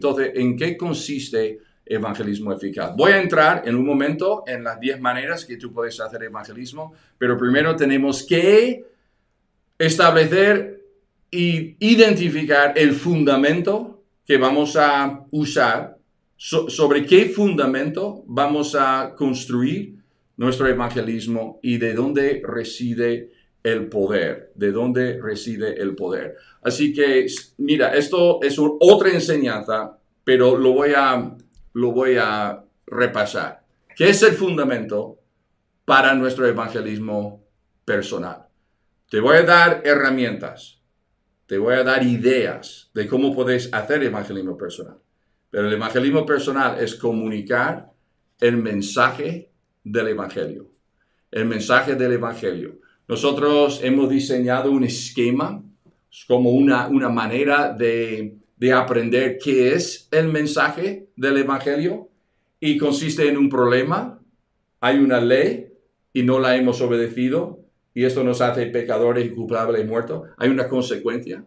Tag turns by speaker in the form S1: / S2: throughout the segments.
S1: Entonces, ¿en qué consiste evangelismo eficaz? Voy a entrar en un momento en las 10 maneras que tú puedes hacer evangelismo, pero primero tenemos que establecer y identificar el fundamento que vamos a usar, sobre qué fundamento vamos a construir nuestro evangelismo y de dónde reside el poder, de dónde reside el poder. Así que, mira, esto es otra enseñanza, pero lo voy, a, lo voy a repasar. ¿Qué es el fundamento para nuestro evangelismo personal? Te voy a dar herramientas, te voy a dar ideas de cómo puedes hacer evangelismo personal. Pero el evangelismo personal es comunicar el mensaje del Evangelio. El mensaje del Evangelio. Nosotros hemos diseñado un esquema como una, una manera de, de aprender qué es el mensaje del Evangelio y consiste en un problema, hay una ley y no la hemos obedecido y esto nos hace pecadores y culpables y muertos. Hay una consecuencia,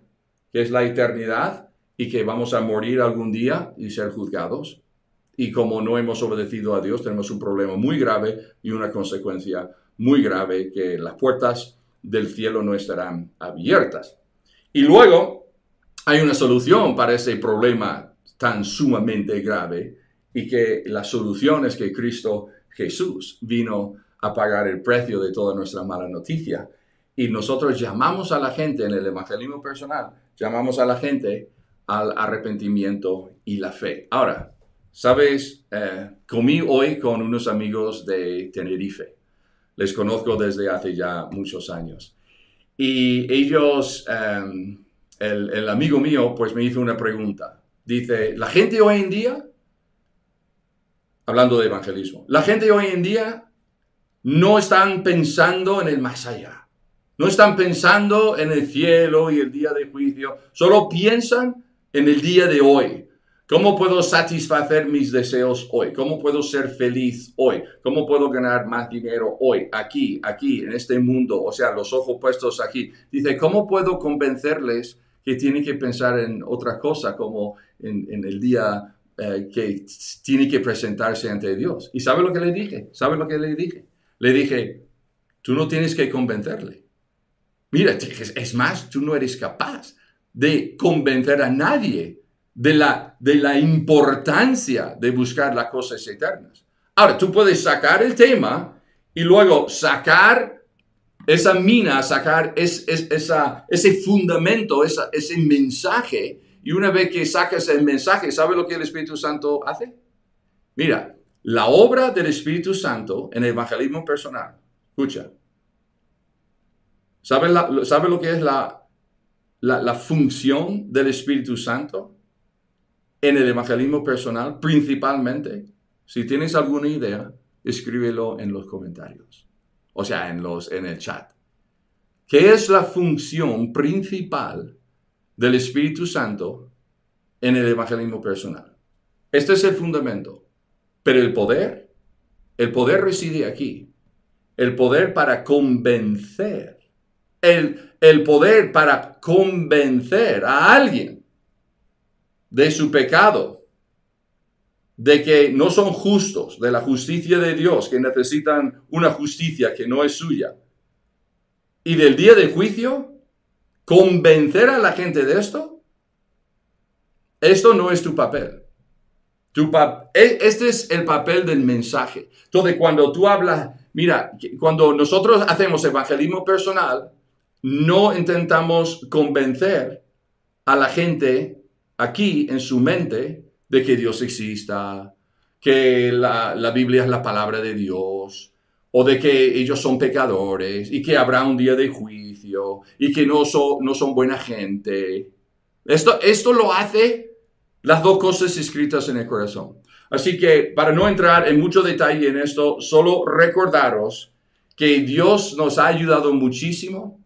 S1: que es la eternidad y que vamos a morir algún día y ser juzgados. Y como no hemos obedecido a Dios, tenemos un problema muy grave y una consecuencia muy grave que las puertas del cielo no estarán abiertas. Y luego hay una solución para ese problema tan sumamente grave y que la solución es que Cristo Jesús vino a pagar el precio de toda nuestra mala noticia. Y nosotros llamamos a la gente en el evangelismo personal, llamamos a la gente al arrepentimiento y la fe. Ahora, Sabes, eh, comí hoy con unos amigos de Tenerife. Les conozco desde hace ya muchos años. Y ellos, em, el, el, amigo mío, pues me hizo una pregunta. Dice, la gente hoy en día, hablando de evangelismo, la gente hoy en día no están pensando en el más allá. No están pensando en el cielo y el día de juicio. Solo piensan en el día de hoy ¿Cómo puedo satisfacer mis deseos hoy? ¿Cómo puedo ser feliz hoy? ¿Cómo puedo ganar más dinero hoy? Aquí, aquí, en este mundo, o sea, los ojos puestos aquí. Dice, ¿cómo puedo convencerles que tienen que pensar en otra cosa, como en, el día eh, que tiene que presentarse ante Dios? ¿Y sabe lo que le dije? ¿Sabe lo que le dije? Le dije, tú no tienes que convencerle. Mira, es más, tú no eres capaz de convencer a nadie de la, de la importancia de buscar las cosas eternas. Ahora, tú puedes sacar el tema y luego sacar esa mina, sacar esa, ese fundamento, ese mensaje. Y una vez que sacas el mensaje, ¿sabe lo que el Espíritu Santo hace? Mira, la obra del Espíritu Santo en el evangelismo personal, escucha, ¿sabe, lo que es la, la, la función del Espíritu Santo? En el evangelismo personal, principalmente, si tienes alguna idea, escríbelo en los comentarios, o sea, en, los, en el chat. ¿Qué es la función principal del Espíritu Santo en el evangelismo personal? Este es el fundamento. Pero el poder, el poder reside aquí. El poder para convencer. El, el poder para convencer a alguien de su pecado, de que no son justos, de la justicia de Dios, que necesitan una justicia que no es suya. Y del día de juicio, convencer a la gente de esto, esto no es tu papel. E, este es el papel del mensaje. Entonces, cuando tú hablas, mira, cuando nosotros hacemos evangelismo personal, no intentamos convencer a la gente aquí en su mente de que Dios exista, que la, Biblia es la palabra de Dios, o de que ellos son pecadores y que habrá un día de juicio y que no, no son buena gente. Esto, esto lo hace las dos cosas escritas en el corazón. Así que para no entrar en mucho detalle en esto, solo recordaros que Dios nos ha ayudado muchísimo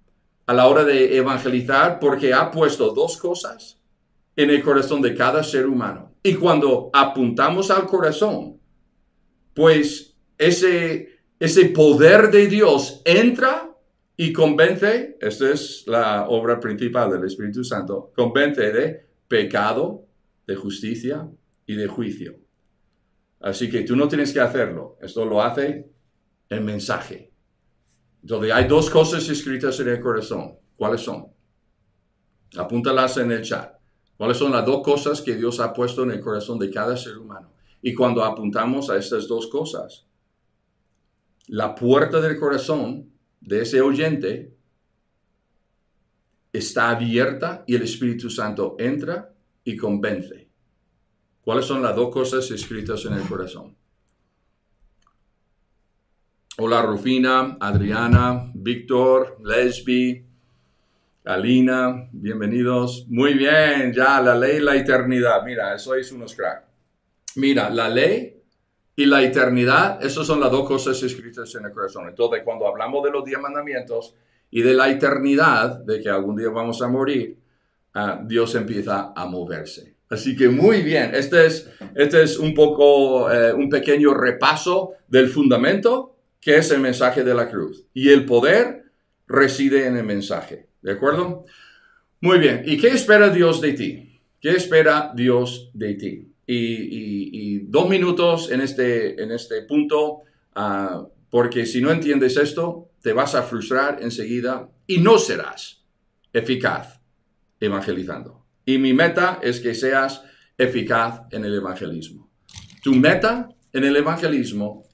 S1: a la hora de evangelizar porque ha puesto dos cosas en el corazón de cada ser humano. Y cuando apuntamos al corazón, pues ese, ese poder de Dios entra y convence, esta es la obra principal del Espíritu Santo, convence de pecado, de justicia y de juicio. Así que tú no tienes que hacerlo. Esto lo hace el mensaje. Entonces hay dos cosas escritas en el corazón. ¿Cuáles son? Apúntalas en el chat. ¿Cuáles son las dos cosas que Dios ha puesto en el corazón de cada ser humano? Y cuando apuntamos a estas dos cosas, la puerta del corazón de ese oyente está abierta y el Espíritu Santo entra y convence. ¿Cuáles son las dos cosas escritas en el corazón? Hola Rufina, Adriana, Víctor, Lesbi, Alina, bienvenidos. Muy bien, ya la ley y la eternidad. Mira, sois unos crack. Mira, la ley y la eternidad, esas son las dos cosas escritas en el corazón. Entonces, cuando hablamos de los diez mandamientos y de la eternidad, de que algún día vamos a morir, ah, Dios empieza a moverse. Así que muy bien, este es, este es un poco, eh, un pequeño repaso del fundamento, que es el mensaje de la cruz. Y el poder reside en el mensaje. ¿De acuerdo? Muy bien. ¿Y qué espera Dios de ti? ¿Qué espera Dios de ti? Y, dos minutos en este, en este punto, ah, porque si no entiendes esto, te vas a frustrar enseguida y no serás eficaz evangelizando. Y mi meta es que seas eficaz en el evangelismo. Tu meta en el evangelismo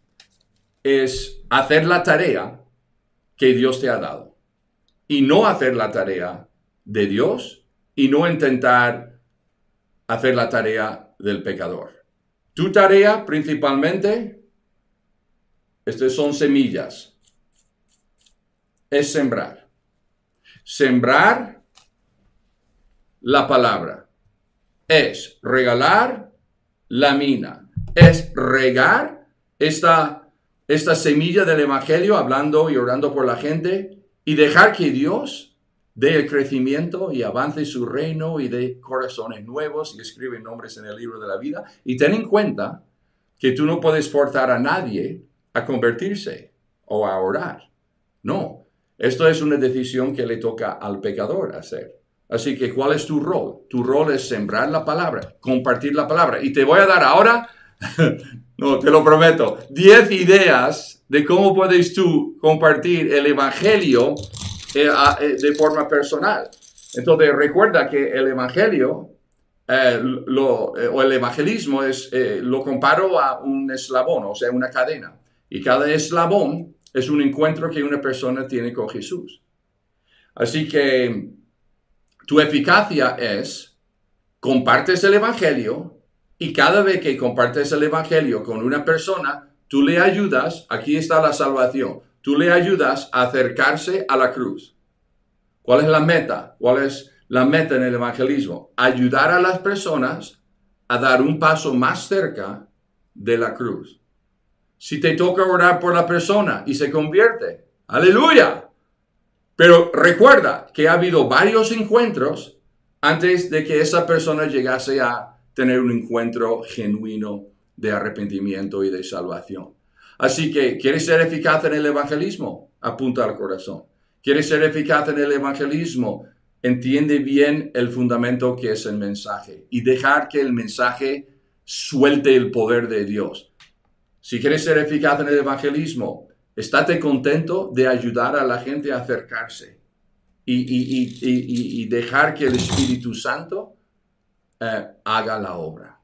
S1: es hacer la tarea que Dios te ha dado y no hacer la tarea de Dios y no intentar hacer la tarea del pecador. Tu tarea principalmente, estas son semillas, es sembrar. Sembrar la palabra. Es regalar la mina. Es regar esta, esta semilla del Evangelio hablando y orando por la gente y dejar que Dios dé el crecimiento y avance su reino y dé corazones nuevos y escribe nombres en el libro de la vida. Y ten en cuenta que tú no puedes forzar a nadie a convertirse o a orar. No, esto es una decisión que le toca al pecador hacer. Así que, ¿cuál es tu rol? Tu rol es sembrar la palabra, compartir la palabra. Y te voy a dar ahora, no, te lo prometo, 10 ideas de cómo puedes tú compartir el Evangelio eh, eh, de forma personal. Entonces, recuerda que el Evangelio eh, o el evangelismo es, lo comparo a un eslabón, o sea, una cadena. Y cada eslabón es un encuentro que una persona tiene con Jesús. Así que tu eficacia es, compartes el Evangelio y cada vez que compartes el Evangelio con una persona, Tú le ayudas, aquí está la salvación, tú le ayudas a acercarse a la cruz. ¿Cuál es la meta? ¿Cuál es la meta en el evangelismo? Ayudar a las personas a dar un paso más cerca de la cruz. Si te toca orar por la persona y se convierte, aleluya. Pero recuerda que ha habido varios encuentros antes de que esa persona llegase a tener un encuentro genuino de arrepentimiento y de salvación. Así que, ¿quieres ser eficaz en el evangelismo? Apunta al corazón. ¿Quieres ser eficaz en el evangelismo? Entiende bien el fundamento que es el mensaje y dejar que el mensaje suelte el poder de Dios. Si quieres ser eficaz en el evangelismo, estate contento de ayudar a la gente a acercarse y, dejar que el Espíritu Santo eh, haga la obra.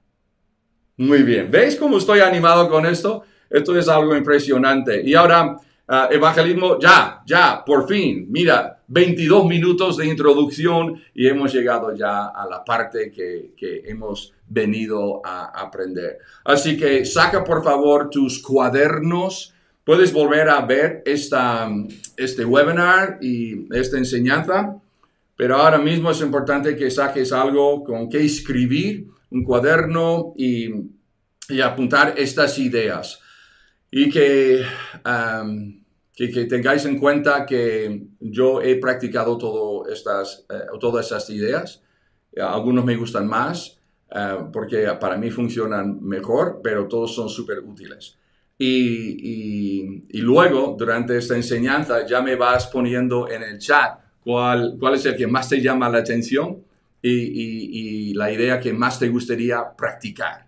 S1: Muy bien. ¿Veis cómo estoy animado con esto? Esto es algo impresionante. Y ahora, ah, evangelismo, ya, ya, por fin. Mira, 22 minutos de introducción y hemos llegado ya a la parte que, hemos venido a aprender. Así que saca por favor tus cuadernos. Puedes volver a ver esta, este webinar y esta enseñanza, pero ahora mismo es importante que saques algo con que escribir un cuaderno y, apuntar estas ideas. Y que, que, tengáis en cuenta que yo he practicado todo estas, eh, todas estas ideas. Algunos me gustan más eh, porque para mí funcionan mejor, pero todos son súper útiles. Y, luego, durante esta enseñanza, ya me vas poniendo en el chat cuál, cuál es el que más te llama la atención y, la idea que más te gustaría practicar.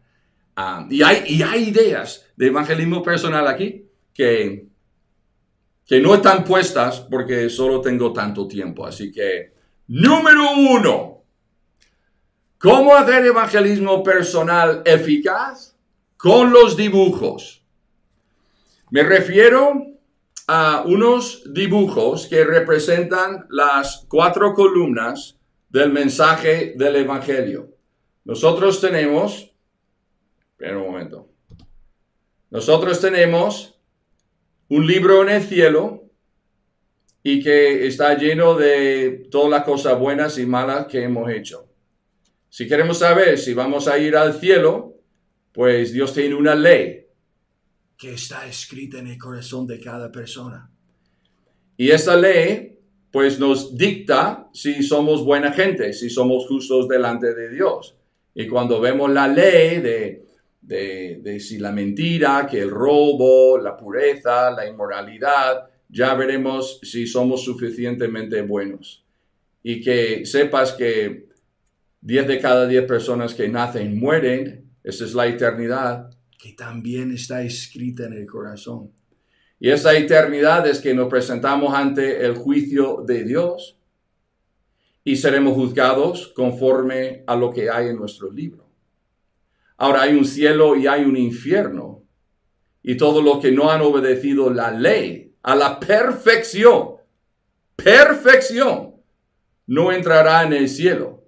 S1: Ah, y, hay, y hay ideas de evangelismo personal aquí que, que no están puestas porque solo tengo tanto tiempo. Así que, número uno, ¿cómo hacer evangelismo personal eficaz? Con los dibujos. Me refiero unos dibujos que representan las cuatro columnas del mensaje del Evangelio. Nosotros tenemos, un momento, nosotros tenemos un libro en el cielo y que está lleno de todas las cosas buenas y malas que hemos hecho. Si queremos saber si vamos a ir al cielo, pues Dios tiene una ley que está escrita en el corazón de cada persona. Y esa ley pues nos dicta si somos buena gente, si somos justos delante de Dios. Y cuando vemos la ley de, de, si la mentira, que el robo, la pureza, la inmoralidad, ya veremos si somos suficientemente buenos. Y que sepas que 10 de cada 10 personas que nacen mueren, esa es la eternidad, que también está escrita en el corazón. Y esa eternidad es que nos presentamos ante el juicio de Dios y seremos juzgados conforme a lo que hay en nuestro libro. Ahora hay un cielo y hay un infierno. Y todos los que no han obedecido la ley a la perfección, perfección, no entrará en el cielo.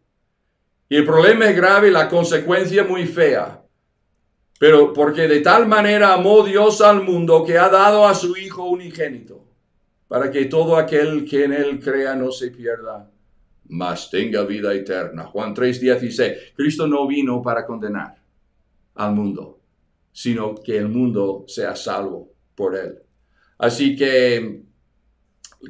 S1: Y el problema es grave y la consecuencia muy fea. Pero porque de tal manera amó Dios al mundo que ha dado a su Hijo unigénito, para que todo aquel que en él crea no se pierda, mas tenga vida eterna. Juan 3:16. Cristo no vino para condenar al mundo, sino que el mundo sea salvo por él. Así que,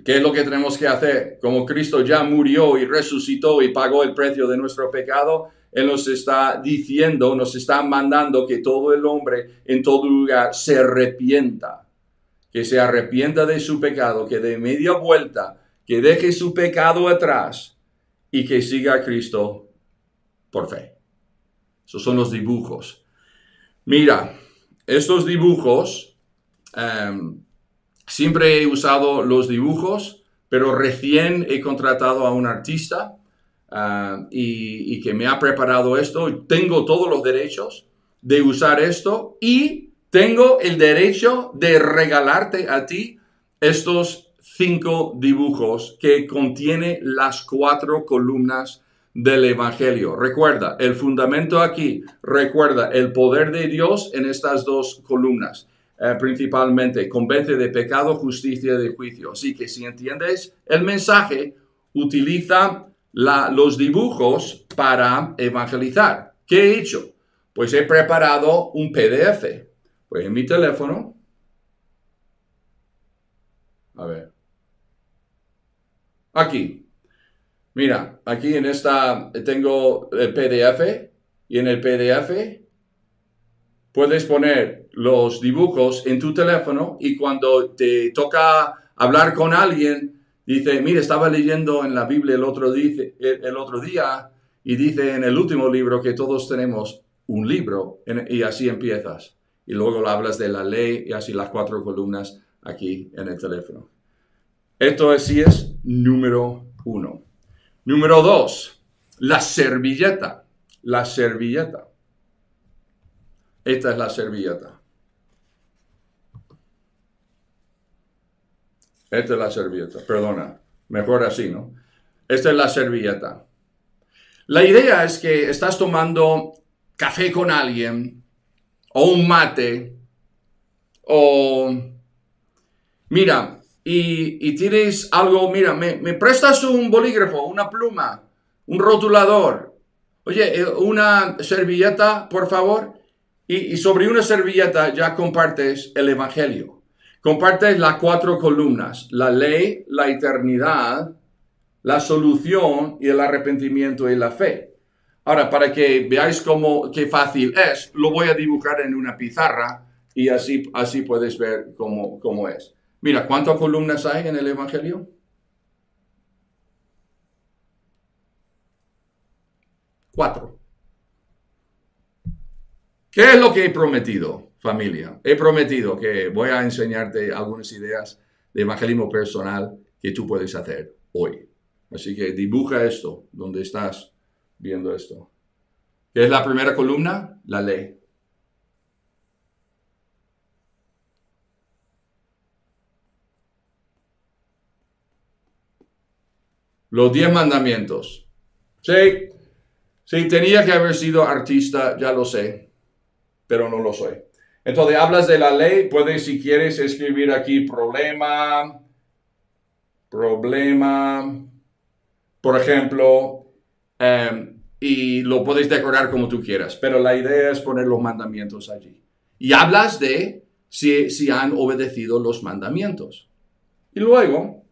S1: ¿qué es lo que tenemos que hacer? Como Cristo ya murió y resucitó y pagó el precio de nuestro pecado, él nos está diciendo, nos está mandando que todo el hombre en todo lugar se arrepienta, que se arrepienta de su pecado, que de media vuelta, que deje su pecado atrás y que siga a Cristo por fe. Esos son los dibujos. Mira, estos dibujos, em, siempre he usado los dibujos, pero recién he contratado a un artista Ah, y, que me ha preparado esto. Tengo todos los derechos de usar esto y tengo el derecho de regalarte a ti estos cinco dibujos que contiene las cuatro columnas del Evangelio. Recuerda, el fundamento aquí, recuerda el poder de Dios en estas dos columnas. Eh, principalmente, convence de pecado, justicia y de juicio. Así que si entiendes el mensaje, utiliza los dibujos para evangelizar. ¿Qué he hecho? Pues he preparado un PDF. Pues en mi teléfono. A ver. Aquí. Mira, aquí en esta tengo el PDF y en el PDF puedes poner los dibujos en tu teléfono y cuando te toca hablar con alguien, Dice, mire, estaba leyendo en la Biblia el otro, día y dice en el último libro que todos tenemos un libro y así empiezas. Y luego hablas de la ley y así las cuatro columnas aquí en el teléfono. Esto así es número uno. Número dos, la servilleta. La servilleta. Esta es la servilleta. Esta es la servilleta, perdona, mejor así, ¿no? Esta es la servilleta. La idea es que estás tomando café con alguien, o un mate, o... Mira, y, tienes algo, mira, me, me, prestas un bolígrafo, una pluma, un rotulador. Oye, eh, una servilleta, por favor. y sobre una servilleta ya compartes el Evangelio. Comparte las cuatro columnas, la ley, la eternidad, la solución y el arrepentimiento y la fe. Ahora, para que veáis cómo, qué fácil es, lo voy a dibujar en una pizarra y así, así puedes ver cómo, cómo es. Mira, ¿cuántas columnas hay en el Evangelio? Cuatro. ¿Qué es lo que he prometido, familia? He prometido que voy a enseñarte algunas ideas de evangelismo personal que tú puedes hacer hoy. Así que dibuja esto, donde estás viendo esto. ¿Qué es la primera columna? La ley. Los diez mandamientos. Sí, sí, tenía que haber sido artista, ya lo sé, pero no lo soy. Entonces, hablas de la ley, puedes, si quieres, escribir aquí problema, problema, por ejemplo, em, y lo puedes decorar como tú quieras, pero la idea es poner los mandamientos allí. Y hablas de si, si han obedecido los mandamientos. Y luego,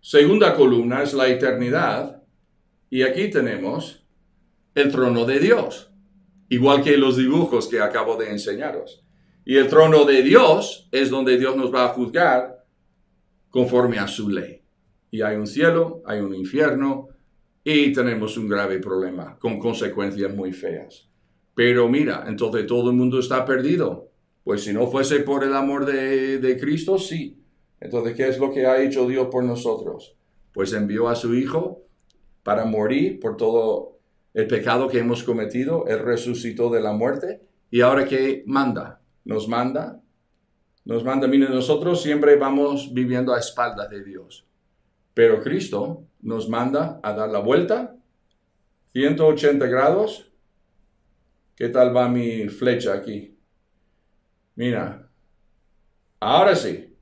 S1: segunda columna es la eternidad, y aquí tenemos el trono de Dios, igual que los dibujos que acabo de enseñaros. Y el trono de Dios es donde Dios nos va a juzgar conforme a su ley. Y hay un cielo, hay un infierno y tenemos un grave problema con consecuencias muy feas. Pero mira, entonces todo el mundo está perdido. Pues si no fuese por el amor de, Cristo, sí. Entonces, ¿qué es lo que ha hecho Dios por nosotros? Pues envió a su Hijo para morir por todo el pecado que hemos cometido. Él resucitó de la muerte. ¿Y ahora qué manda? Nos manda nos manda, miren, nosotros siempre vamos viviendo a espaldas de Dios, pero Cristo nos manda a dar la vuelta, 180 grados. ¿Qué tal va mi flecha aquí? Mira, ahora sí.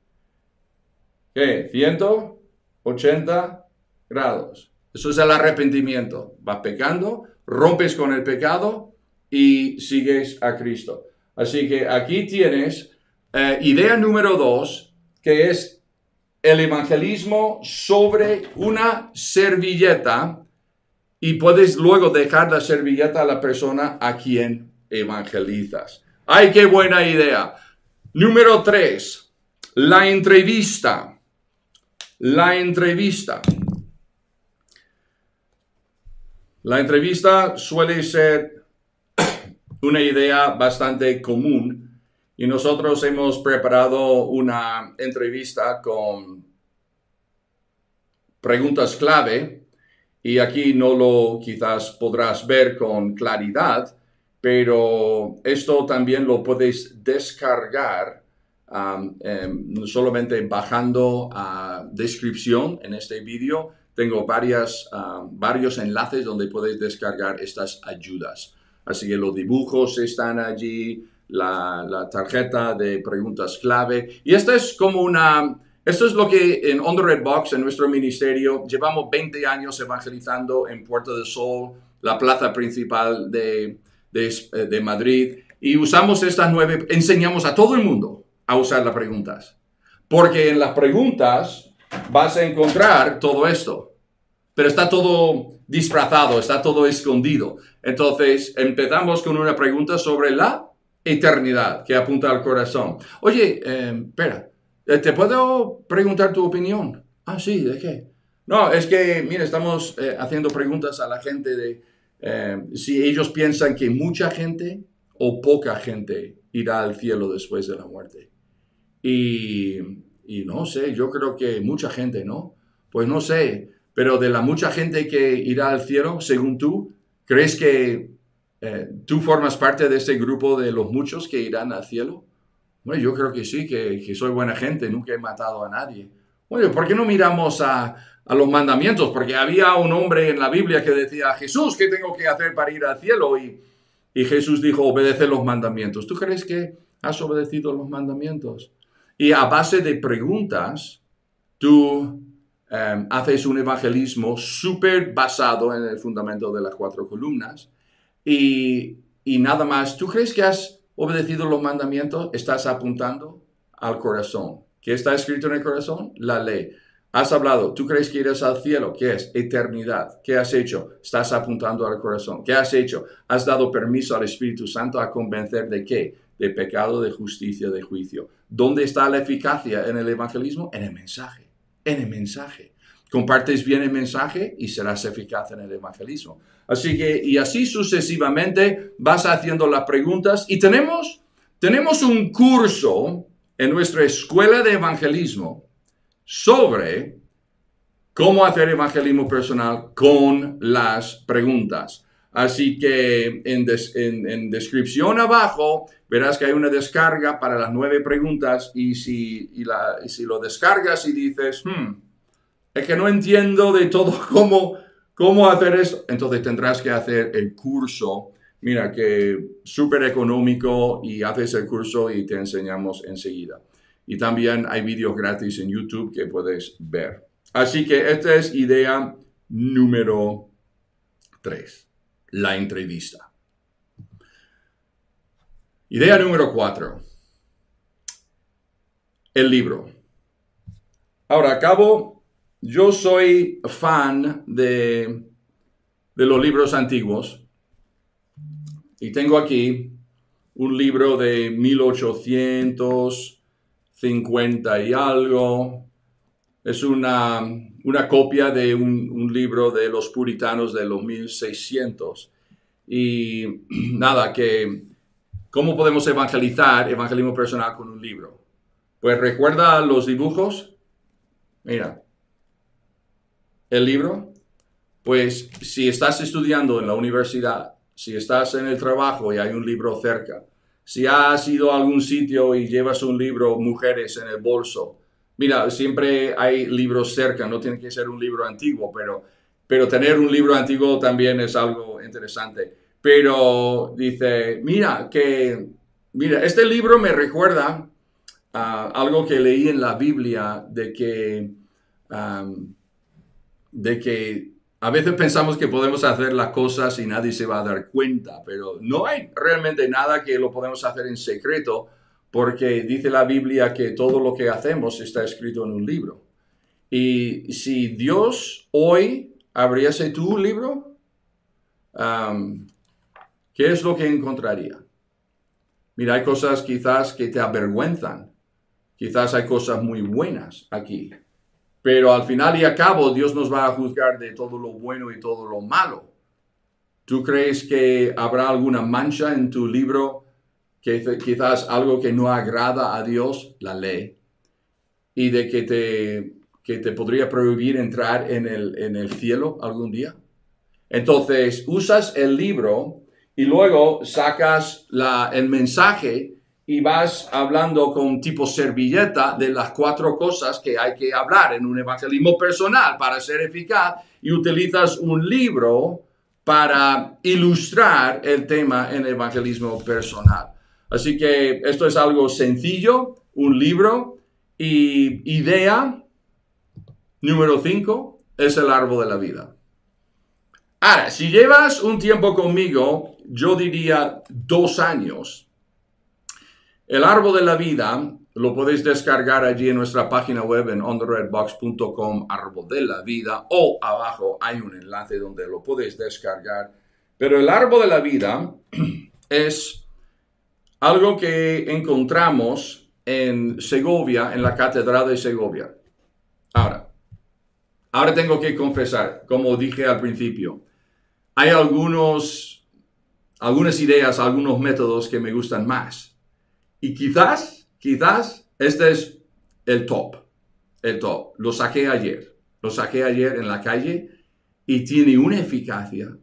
S1: ¿Qué? 180 grados. Eso es el arrepentimiento. Vas pecando, rompes con el pecado y sigues a Cristo. Así que aquí tienes eh, idea número dos, que es el evangelismo sobre una servilleta y puedes luego dejar la servilleta a la persona a quien evangelizas. ¡Ay, qué buena idea! Número tres, la entrevista. La entrevista. La entrevista suele ser una idea bastante común y nosotros hemos preparado una entrevista con preguntas clave y aquí no lo quizás podrás ver con claridad, pero esto también lo puedes descargar um, em, solamente bajando a descripción en este vídeo. Tengo varias, um, varios enlaces donde puedes descargar estas ayudas. Así que los dibujos están allí, la, tarjeta de preguntas clave. Y esto es como una, esto es lo que en On the Red Box, en nuestro ministerio, llevamos 20 años evangelizando en Puerto del Sol, la plaza principal de, de, de, Madrid. Y usamos estas nueve, enseñamos a todo el mundo a usar las preguntas. Porque en las preguntas vas a encontrar todo esto. Pero está todo disfrazado, está todo escondido. Entonces, empezamos con una pregunta sobre la eternidad que apunta al corazón. Oye, eh, espera, eh, ¿te puedo preguntar tu opinión? Ah, sí, ¿de qué? No, es que, mira, estamos eh, haciendo preguntas a la gente de si ellos piensan que mucha gente o poca gente irá al cielo después de la muerte. Y, y no sé, yo creo que mucha gente, ¿no? Pues no sé, pero de la mucha gente que irá al cielo, según tú, ¿crees que eh, ¿Tú formas parte de ese grupo de los muchos que irán al cielo? Bueno, yo creo que sí, que, soy buena gente, nunca he matado a nadie. Bueno, ¿por qué no miramos a, los mandamientos? Porque había un hombre en la Biblia que decía, Jesús, ¿qué tengo que hacer para ir al cielo? Y, Jesús dijo, obedece los mandamientos. ¿Tú crees que has obedecido los mandamientos? Y a base de preguntas, tú eh, haces un evangelismo súper basado en el fundamento de las cuatro columnas y, nada más. ¿Tú crees que has obedecido los mandamientos? Estás apuntando al corazón. ¿Qué está escrito en el corazón? La ley. Has hablado, ¿tú crees que irás al cielo? ¿Qué es? Eternidad. ¿Qué has hecho? Estás apuntando al corazón. ¿Qué has hecho? Has dado permiso al Espíritu Santo a convencer de qué? De pecado, de justicia, de juicio. ¿Dónde está la eficacia en el evangelismo? En el mensaje. En el mensaje. compartes bien el mensaje y serás eficaz en el evangelismo. Así que, y así sucesivamente vas haciendo las preguntas y tenemos, tenemos un curso en nuestra escuela de evangelismo sobre cómo hacer evangelismo personal con las preguntas. Así que en, descripción abajo verás que hay una descarga para las nueve preguntas y si, lo descargas y dices, hmm, es que no entiendo de todo cómo, cómo hacer eso, entonces tendrás que hacer el curso. Mira que súper económico y haces el curso y te enseñamos enseguida. Y también hay vídeos gratis en YouTube que puedes ver. Así que esta es idea número 3, la entrevista. Idea número 4, el libro. Ahora, acabo, yo soy fan de, de los libros antiguos y tengo aquí un libro de 1800 50 y algo. Es una, una copia de un, libro de los puritanos de los 1600. Y nada, que ¿cómo podemos evangelizar, evangelismo personal con un libro? Pues recuerda los dibujos. Mira, el libro. Pues si estás estudiando en la universidad, si estás en el trabajo y hay un libro cerca, si has ido a algún sitio y llevas un libro, Mujeres en el bolso, mira, siempre hay libros cerca, no tiene que ser un libro antiguo, pero, pero tener un libro antiguo también es algo interesante. Pero dice, mira, que, mira, este libro me recuerda algo que leí en la Biblia de que, de que a veces pensamos que podemos hacer las cosas y nadie se va a dar cuenta, pero no hay realmente nada que lo podemos hacer en secreto porque dice la Biblia que todo lo que hacemos está escrito en un libro. Y si Dios hoy abriese tu libro, ¿qué es lo que encontraría? Mira, hay cosas quizás que te avergüenzan. Quizás hay cosas muy buenas aquí. Pero al final y a cabo Dios nos va a juzgar de todo lo bueno y todo lo malo. ¿Tú crees que habrá alguna mancha en tu libro, que quizás algo que no agrada a Dios, la ley, y de que te, que te podría prohibir entrar en el, en el cielo algún día? Entonces, usas el libro y luego sacas la, el mensaje y vas hablando con tipo servilleta de las cuatro cosas que hay que hablar en un evangelismo personal para ser eficaz y utilizas un libro para ilustrar el tema en evangelismo personal. Así que esto es algo sencillo, un libro y idea número cinco es el árbol de la vida. Ahora, si llevas un tiempo conmigo, yo diría dos años, el árbol de la vida lo podéis descargar allí en nuestra página web en ontheredbox.com, árbol de la vida, o abajo hay un enlace donde lo podéis descargar. Pero el árbol de la vida es algo que encontramos en Segovia, en la Catedral de Segovia. Ahora, ahora tengo que confesar, como dije al principio, hay algunos, algunas ideas, algunos métodos que me gustan más. Y quizás, quizás, este es el top, el top. Lo saqué ayer, lo saqué ayer en la calle y tiene una eficacia,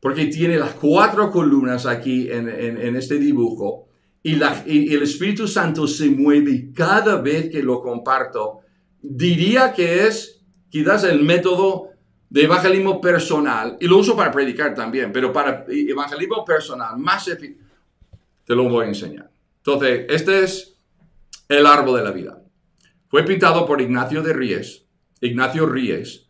S1: porque tiene las cuatro columnas aquí en, este dibujo y, y el Espíritu Santo se mueve cada vez que lo comparto. Diría que es quizás el método de evangelismo personal, y lo uso para predicar también, pero para evangelismo personal más eficaz, te lo voy a enseñar. Entonces, este es el árbol de la vida. Fue pintado por Ignacio de Ries, Ignacio Ries,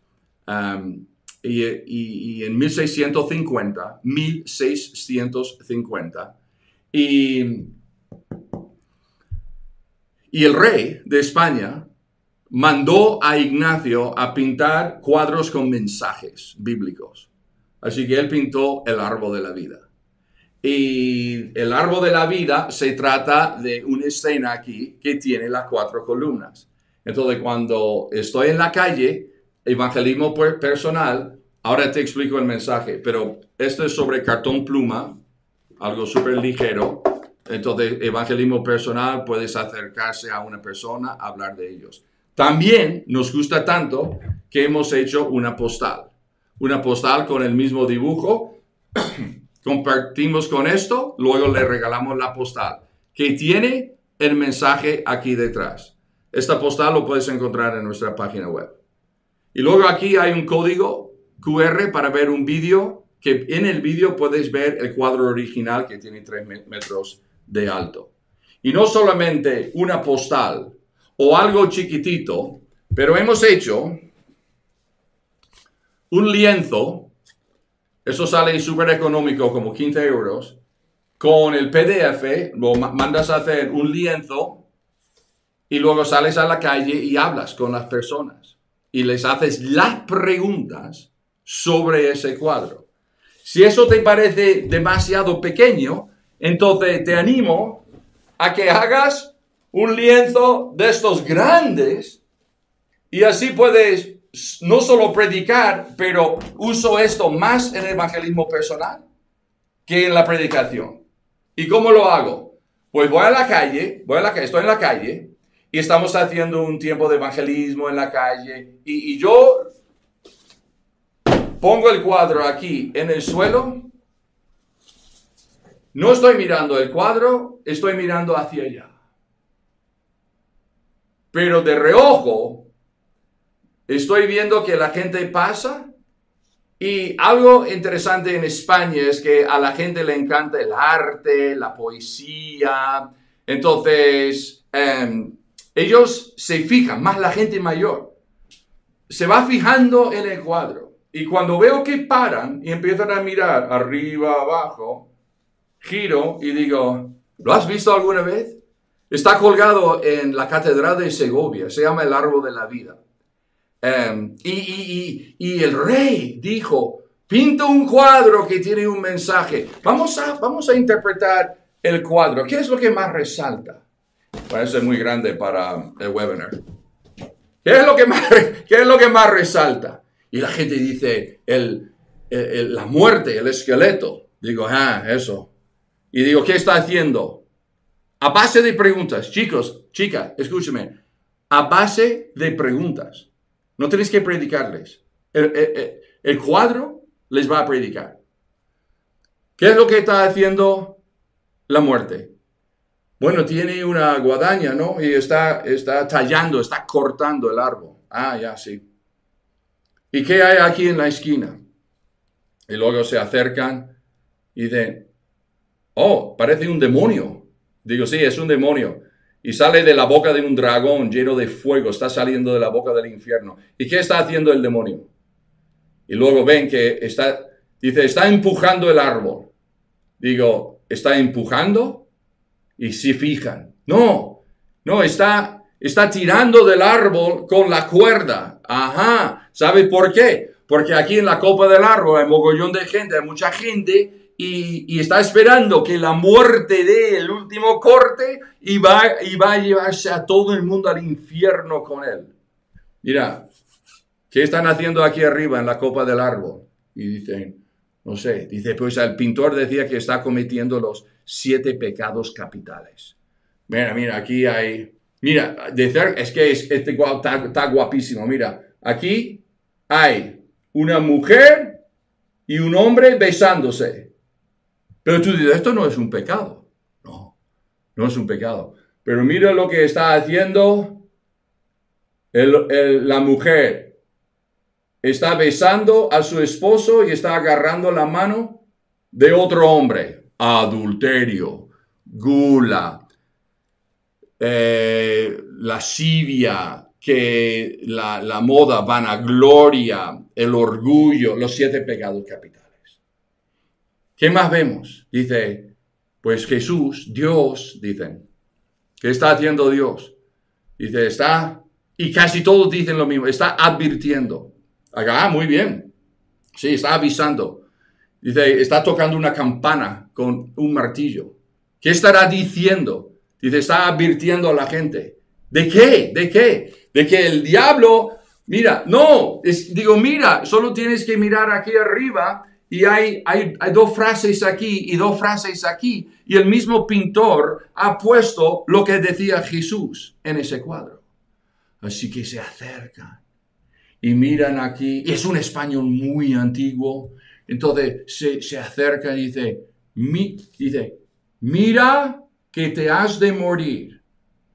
S1: um, y, en 1650, 1650, y, y el rey de España mandó a Ignacio a pintar cuadros con mensajes bíblicos. Así que él pintó el árbol de la vida. Y el árbol de la vida se trata de una escena aquí que tiene las cuatro columnas. Entonces, cuando estoy en la calle, evangelismo personal, ahora te explico el mensaje, pero esto es sobre cartón pluma, algo súper ligero. Entonces, evangelismo personal, puedes acercarse a una persona, hablar de ellos. También nos gusta tanto que hemos hecho una postal. Una postal con el mismo dibujo. Compartimos con esto, luego le regalamos la postal, que tiene el mensaje aquí detrás. Esta postal lo puedes encontrar en nuestra página web. Y luego aquí hay un código QR para ver un vídeo, que en el vídeo puedes ver el cuadro original que tiene 3 metros de alto. Y no solamente una postal o algo chiquitito, pero hemos hecho un lienzo, eso sale súper económico, como 15 euros, con el PDF, lo mandas a hacer un lienzo y luego sales a la calle y hablas con las personas y les haces las preguntas sobre ese cuadro. Si eso te parece demasiado pequeño, entonces te animo a que hagas un lienzo de estos grandes y así puedes no solo predicar, pero uso esto más en el evangelismo personal que en la predicación. ¿Y cómo lo hago? Pues voy a la calle, voy a la calle, estoy en la calle y estamos haciendo un tiempo de evangelismo en la calle y yo pongo el cuadro aquí en el suelo. No estoy mirando el cuadro, estoy mirando hacia allá. Pero de reojo, estoy viendo que la gente pasa. Y algo interesante en España es que a la gente le encanta el arte, la poesía. Entonces, em, ellos se fijan, más la gente mayor, se va fijando en el cuadro. Y cuando veo que paran y empiezan a mirar arriba, abajo, giro y digo, ¿lo has visto alguna vez? Está colgado en la Catedral de Segovia, se llama el Árbol de la Vida. Em, y, y, el rey dijo, pinta un cuadro que tiene un mensaje. Vamos a, vamos a interpretar el cuadro. ¿Qué es lo que más resalta? Parece muy grande para el webinar. ¿Qué es lo que más, qué es lo que más resalta? Y la gente dice, el, la muerte, el esqueleto. Digo, ah, eso. Y digo, ¿qué está haciendo? A base de preguntas, chicos, chicas, escúcheme, a base de preguntas. No tenéis que predicarles. El, cuadro les va a predicar. ¿Qué es lo que está haciendo la muerte? Bueno, tiene una guadaña, ¿no? Y está, está tallando, está cortando el árbol. Ah, ya, sí. ¿Y qué hay aquí en la esquina? Y luego se acercan y dicen, oh, parece un demonio. Digo, sí, es un demonio. Y sale de la boca de un dragón lleno de fuego, está saliendo de la boca del infierno. ¿Y qué está haciendo el demonio? Y luego ven que está, dice, está empujando el árbol. Digo, ¿está empujando? Y se fijan. No, no, está, está tirando del árbol con la cuerda. Ajá, ¿sabe por qué? Porque aquí en la copa del árbol hay mogollón de gente, hay mucha gente y, está esperando que la muerte dé el último corte y va, y va a llevarse a todo el mundo al infierno con él. Mira, ¿qué están haciendo aquí arriba en la copa del árbol? Y dicen, no sé, dice, pues el pintor decía que está cometiendo los siete pecados capitales. Mira, mira, aquí hay, mira, es que es, este está, está guapísimo, mira, aquí hay una mujer y un hombre besándose. Pero tú dices, esto no es un pecado. No, no es un pecado. Pero mira lo que está haciendo la mujer. Está besando a su esposo y está agarrando la mano de otro hombre. Adulterio, gula, eh, lascivia, que la, la moda, vanagloria, el orgullo, los siete pecados capitales. ¿Qué más vemos? Dice, pues Jesús, Dios, dicen. ¿Qué está haciendo Dios? Dice, está, y casi todos dicen lo mismo, está advirtiendo. Ah, muy bien. Sí, está avisando. Dice, está tocando una campana con un martillo. ¿Qué estará diciendo? Dice, está advirtiendo a la gente. ¿De qué? ¿De qué? De que el diablo mira, no, digo, mira, solo tienes que mirar aquí arriba y hay, hay, hay, dos frases aquí y dos frases aquí. Y el mismo pintor ha puesto lo que decía Jesús en ese cuadro. Así que se acercan y miran aquí. Es un español muy antiguo. Entonces se, se acerca y dice, mi, dice, mira que te has de morir.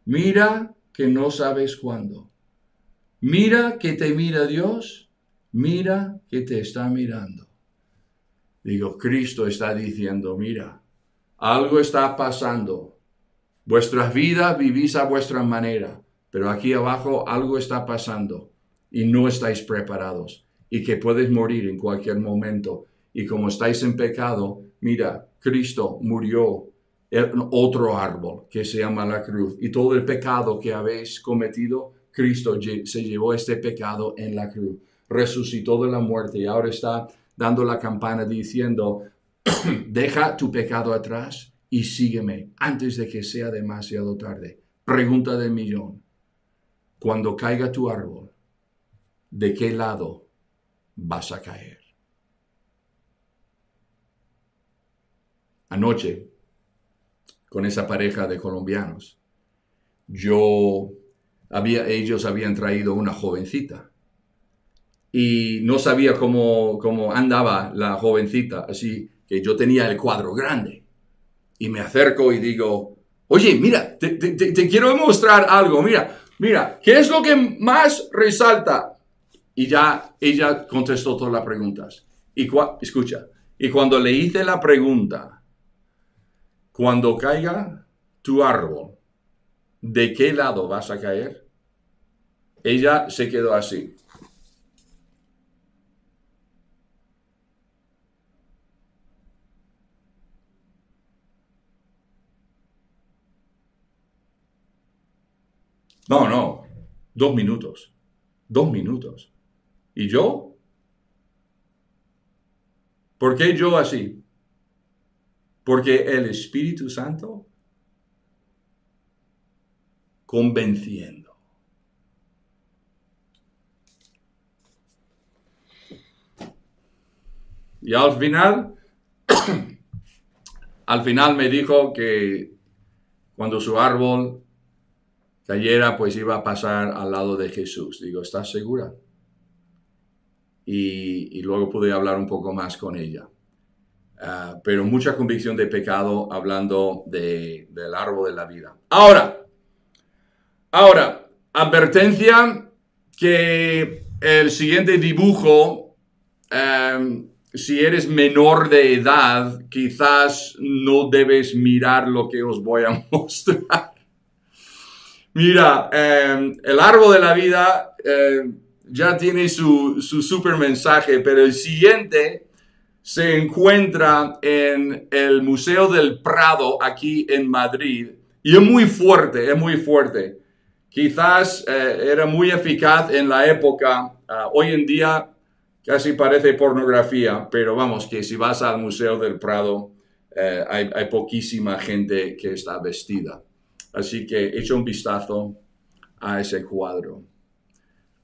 S1: Mira que no sabes cuándo. Mira que te mira Dios. Mira que te está mirando. Digo, Cristo está diciendo, mira, algo está pasando. Vuestras vidas vivís a vuestra manera, pero aquí abajo algo está pasando y no estáis preparados y que puedes morir en cualquier momento. Y como estáis en pecado, mira, Cristo murió en otro árbol que se llama la cruz y todo el pecado que habéis cometido, Cristo se llevó este pecado en la cruz, resucitó de la muerte y ahora está dando la campana diciendo, deja tu pecado atrás y sígueme antes de que sea demasiado tarde. Pregunta del millón. Cuando caiga tu árbol, ¿de qué lado vas a caer? Anoche, con esa pareja de colombianos, yo había, ellos habían traído una jovencita y no sabía cómo, cómo andaba la jovencita, así que yo tenía el cuadro grande. Y me acerco y digo, oye, mira, te, quiero mostrar algo, mira, mira, ¿qué es lo que más resalta? Y ya ella contestó todas las preguntas. Y escucha, y cuando le hice la pregunta, cuando caiga tu árbol, ¿de qué lado vas a caer? Ella se quedó así. No, no, dos minutos, dos minutos. ¿Y yo? ¿Por qué yo así? Porque el Espíritu Santo convenciendo. Y al final, al final me dijo que cuando su árbol cayera, pues iba a pasar al lado de Jesús. Digo, ¿estás segura? Y, luego pude hablar un poco más con ella. Ah, pero mucha convicción de pecado hablando del árbol de la vida. Ahora, ahora, advertencia que el siguiente dibujo, em, si eres menor de edad, quizás no debes mirar lo que os voy a mostrar. Mira, em, el árbol de la vida em, ya tiene su, su super mensaje, pero el siguiente se encuentra en el Museo del Prado aquí en Madrid y es muy fuerte, es muy fuerte. Quizás eh, era muy eficaz en la época, ah, hoy en día casi parece pornografía, pero vamos, que si vas al Museo del Prado eh, hay, hay poquísima gente que está vestida. Así que echa un vistazo a ese cuadro.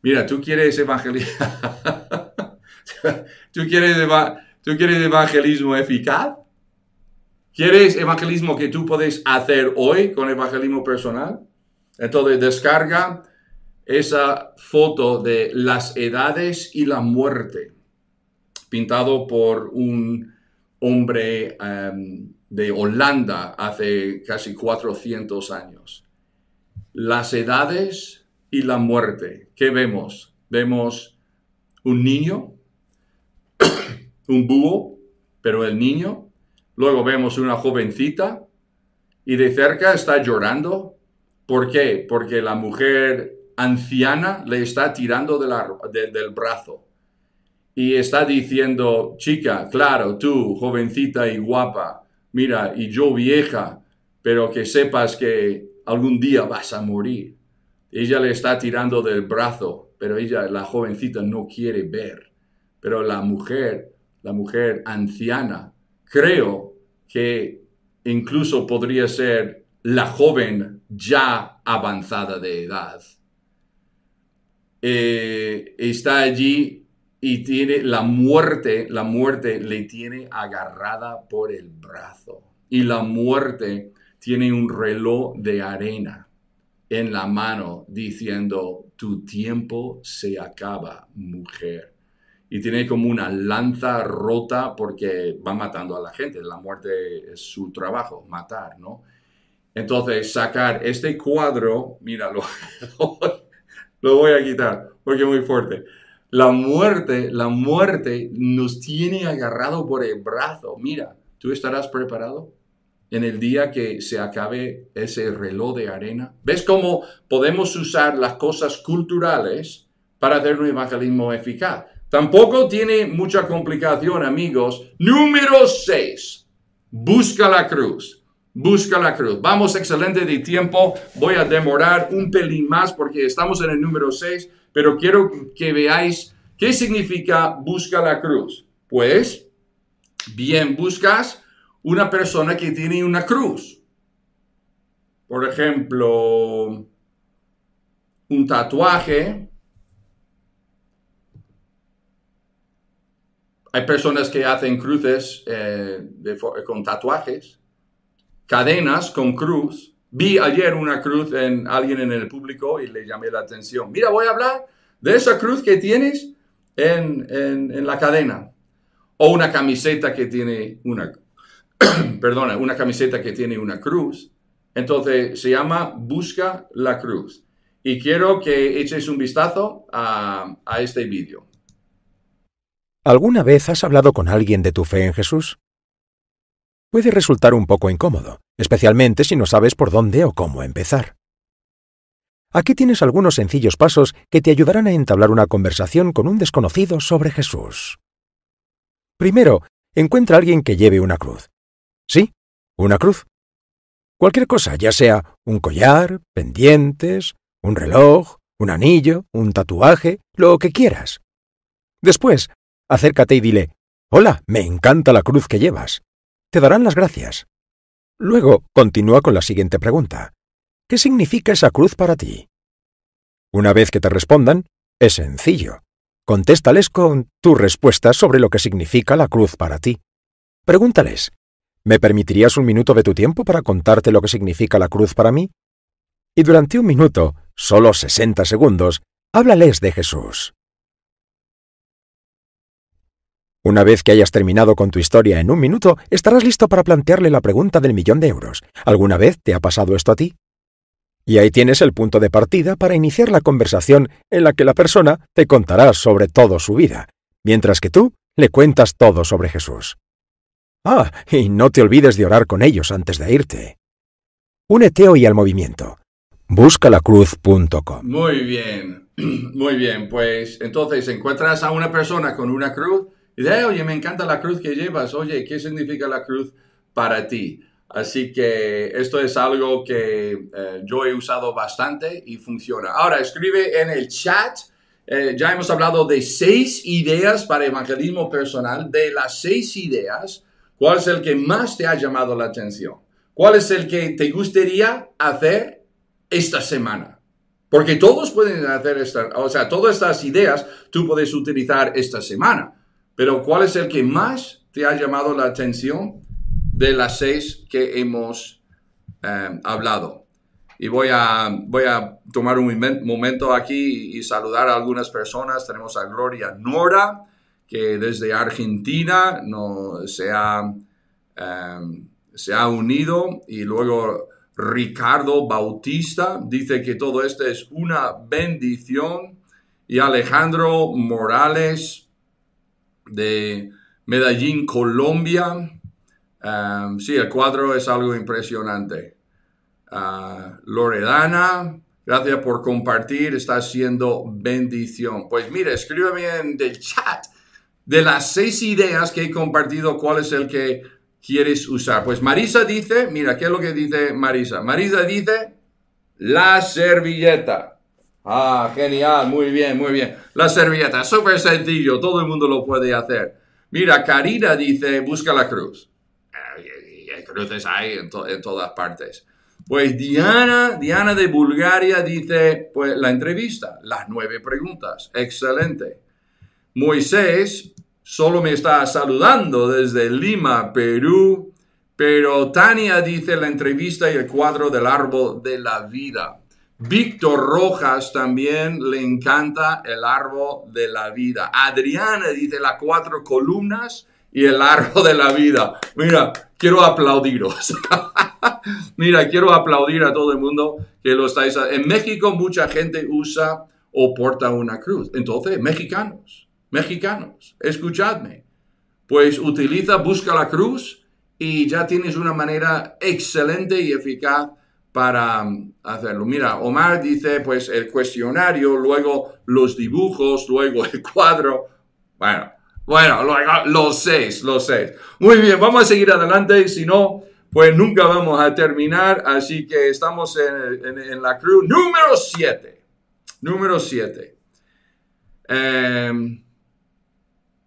S1: Mira, tú quieres evangelismo. ¿Tú, quieres ¿Tú quieres evangelismo eficaz? ¿Quieres evangelismo que tú puedes hacer hoy con evangelismo personal? Entonces descarga esa foto de las edades y la muerte, pintado por un hombre em, de Holanda hace casi 400 años. Las edades y la muerte. ¿Qué vemos? Vemos un niño, un búho, pero el niño. Luego vemos una jovencita y de cerca está llorando. ¿Por qué? Porque la mujer anciana le está tirando del brazo y está diciendo, chica, claro, tú, jovencita y guapa, mira, y yo vieja, pero que sepas que algún día vas a morir. Ella le está tirando del brazo, pero ella, la jovencita, no quiere ver. Pero la mujer, la mujer anciana, creo que incluso podría ser la joven ya avanzada de edad. eh, está allí y tiene la muerte, la muerte le tiene agarrada por el brazo. Y la muerte tiene un reloj de arena en la mano diciendo, tu tiempo se acaba, mujer. Y tiene como una lanza rota porque va matando a la gente. La muerte es su trabajo, matar, ¿no? Entonces, sacar este cuadro, míralo, lo voy a quitar porque es muy fuerte. La muerte, la muerte nos tiene agarrado por el brazo. Mira, ¿tú estarás preparado? en el día que se acabe ese reloj de arena? ¿Ves cómo podemos usar las cosas culturales para hacer un evangelismo eficaz? Tampoco tiene mucha complicación, amigos. Número 6. Busca la cruz. Busca la cruz. Vamos, excelente de tiempo. Voy a demorar un pelín más porque estamos en el número 6, pero quiero que veáis qué significa busca la cruz. Pues, bien, buscas una persona que tiene una cruz. Por ejemplo, un tatuaje. Hay personas que hacen cruces eh, con tatuajes, cadenas con cruz. Vi ayer una cruz en alguien en el público y le llamé la atención. Mira, voy a hablar de esa cruz que tienes en, en la cadena. O una camiseta que tiene una perdona, una camiseta que tiene una cruz. Entonces se llama Busca la Cruz. Y quiero que eches un vistazo a, a este vídeo.
S2: ¿Alguna vez has hablado con alguien de tu fe en Jesús? Puede resultar un poco incómodo, especialmente si no sabes por dónde o cómo empezar. Aquí tienes algunos sencillos pasos que te ayudarán a entablar una conversación con un desconocido sobre Jesús. Primero, encuentra a alguien que lleve una cruz. Sí, una cruz. Cualquier cosa, ya sea un collar, pendientes, un reloj, un anillo, un tatuaje, lo que quieras. Después, acércate y dile, Hola, me encanta la cruz que llevas. Te darán las gracias. Luego, continúa con la siguiente pregunta. ¿Qué significa esa cruz para ti? Una vez que te respondan, es sencillo. Contéstales con tu respuesta sobre lo que significa la cruz para ti. Pregúntales, ¿Me permitirías un minuto de tu tiempo para contarte lo que significa la cruz para mí? Y durante un minuto, solo 60 segundos, háblales de Jesús. Una vez que hayas terminado con tu historia en un minuto, estarás listo para plantearle la pregunta del millón de euros. ¿Alguna vez te ha pasado esto a ti? Y ahí tienes el punto de partida para iniciar la conversación en la que la persona te contará sobre todo su vida, mientras que tú le cuentas todo sobre Jesús. Ah, y no te olvides de orar con ellos antes de irte. Únete hoy al movimiento. Buscalacruz.com.
S1: Muy bien, muy bien. Pues entonces encuentras a una persona con una cruz y dices, oye, me encanta la cruz que llevas. Oye, ¿qué significa la cruz para ti? Así que esto es algo que eh, yo he usado bastante y funciona. Ahora, escribe en el chat. Eh, ya hemos hablado de seis ideas para evangelismo personal. De las seis ideas, ¿Cuál es el que más te ha llamado la atención? ¿Cuál es el que te gustaría hacer esta semana? Porque todos pueden hacer esta, o sea, todas estas ideas tú puedes utilizar esta semana. Pero ¿cuál es el que más te ha llamado la atención de las seis que hemos eh, hablado? Y voy a, voy a tomar un momento aquí y saludar a algunas personas. Tenemos a Gloria Nora, que desde Argentina no, se, ha, em, se ha unido y luego Ricardo Bautista dice que todo esto es una bendición y Alejandro Morales de Medellín, Colombia. Um, sí, el cuadro es algo impresionante. Uh, Loredana, gracias por compartir, está siendo bendición. Pues mire, escríbeme en el chat de las seis ideas que he compartido, ¿cuál es el que quieres usar? Pues Marisa dice, mira, ¿qué es lo que dice Marisa? Marisa dice, la servilleta. Ah, genial, muy bien, muy bien. La servilleta, súper sencillo, todo el mundo lo puede hacer. Mira, Karina dice, busca la cruz. Hay cruces hay en, todas partes. Pues Diana, Diana de Bulgaria dice, pues la entrevista, las nueve preguntas, excelente. Moisés solo me está saludando desde Lima, Perú, pero Tania dice la entrevista y el cuadro del árbol de la vida. Víctor Rojas también le encanta el árbol de la vida. Adriana dice las cuatro columnas y el árbol de la vida. Mira, quiero aplaudiros. Mira, quiero aplaudir a todo el mundo que lo estáis. En México mucha gente usa o porta una cruz. Entonces, mexicanos, mexicanos, escuchadme. Pues utiliza, busca la cruz y ya tienes una manera excelente y eficaz para um, hacerlo. Mira, Omar dice, pues el cuestionario, luego los dibujos, luego el cuadro. Bueno, bueno, luego los seis, los seis. Muy bien, vamos a seguir adelante, si no, pues nunca vamos a terminar. Así que estamos en, la cruz número siete. Número siete. Em,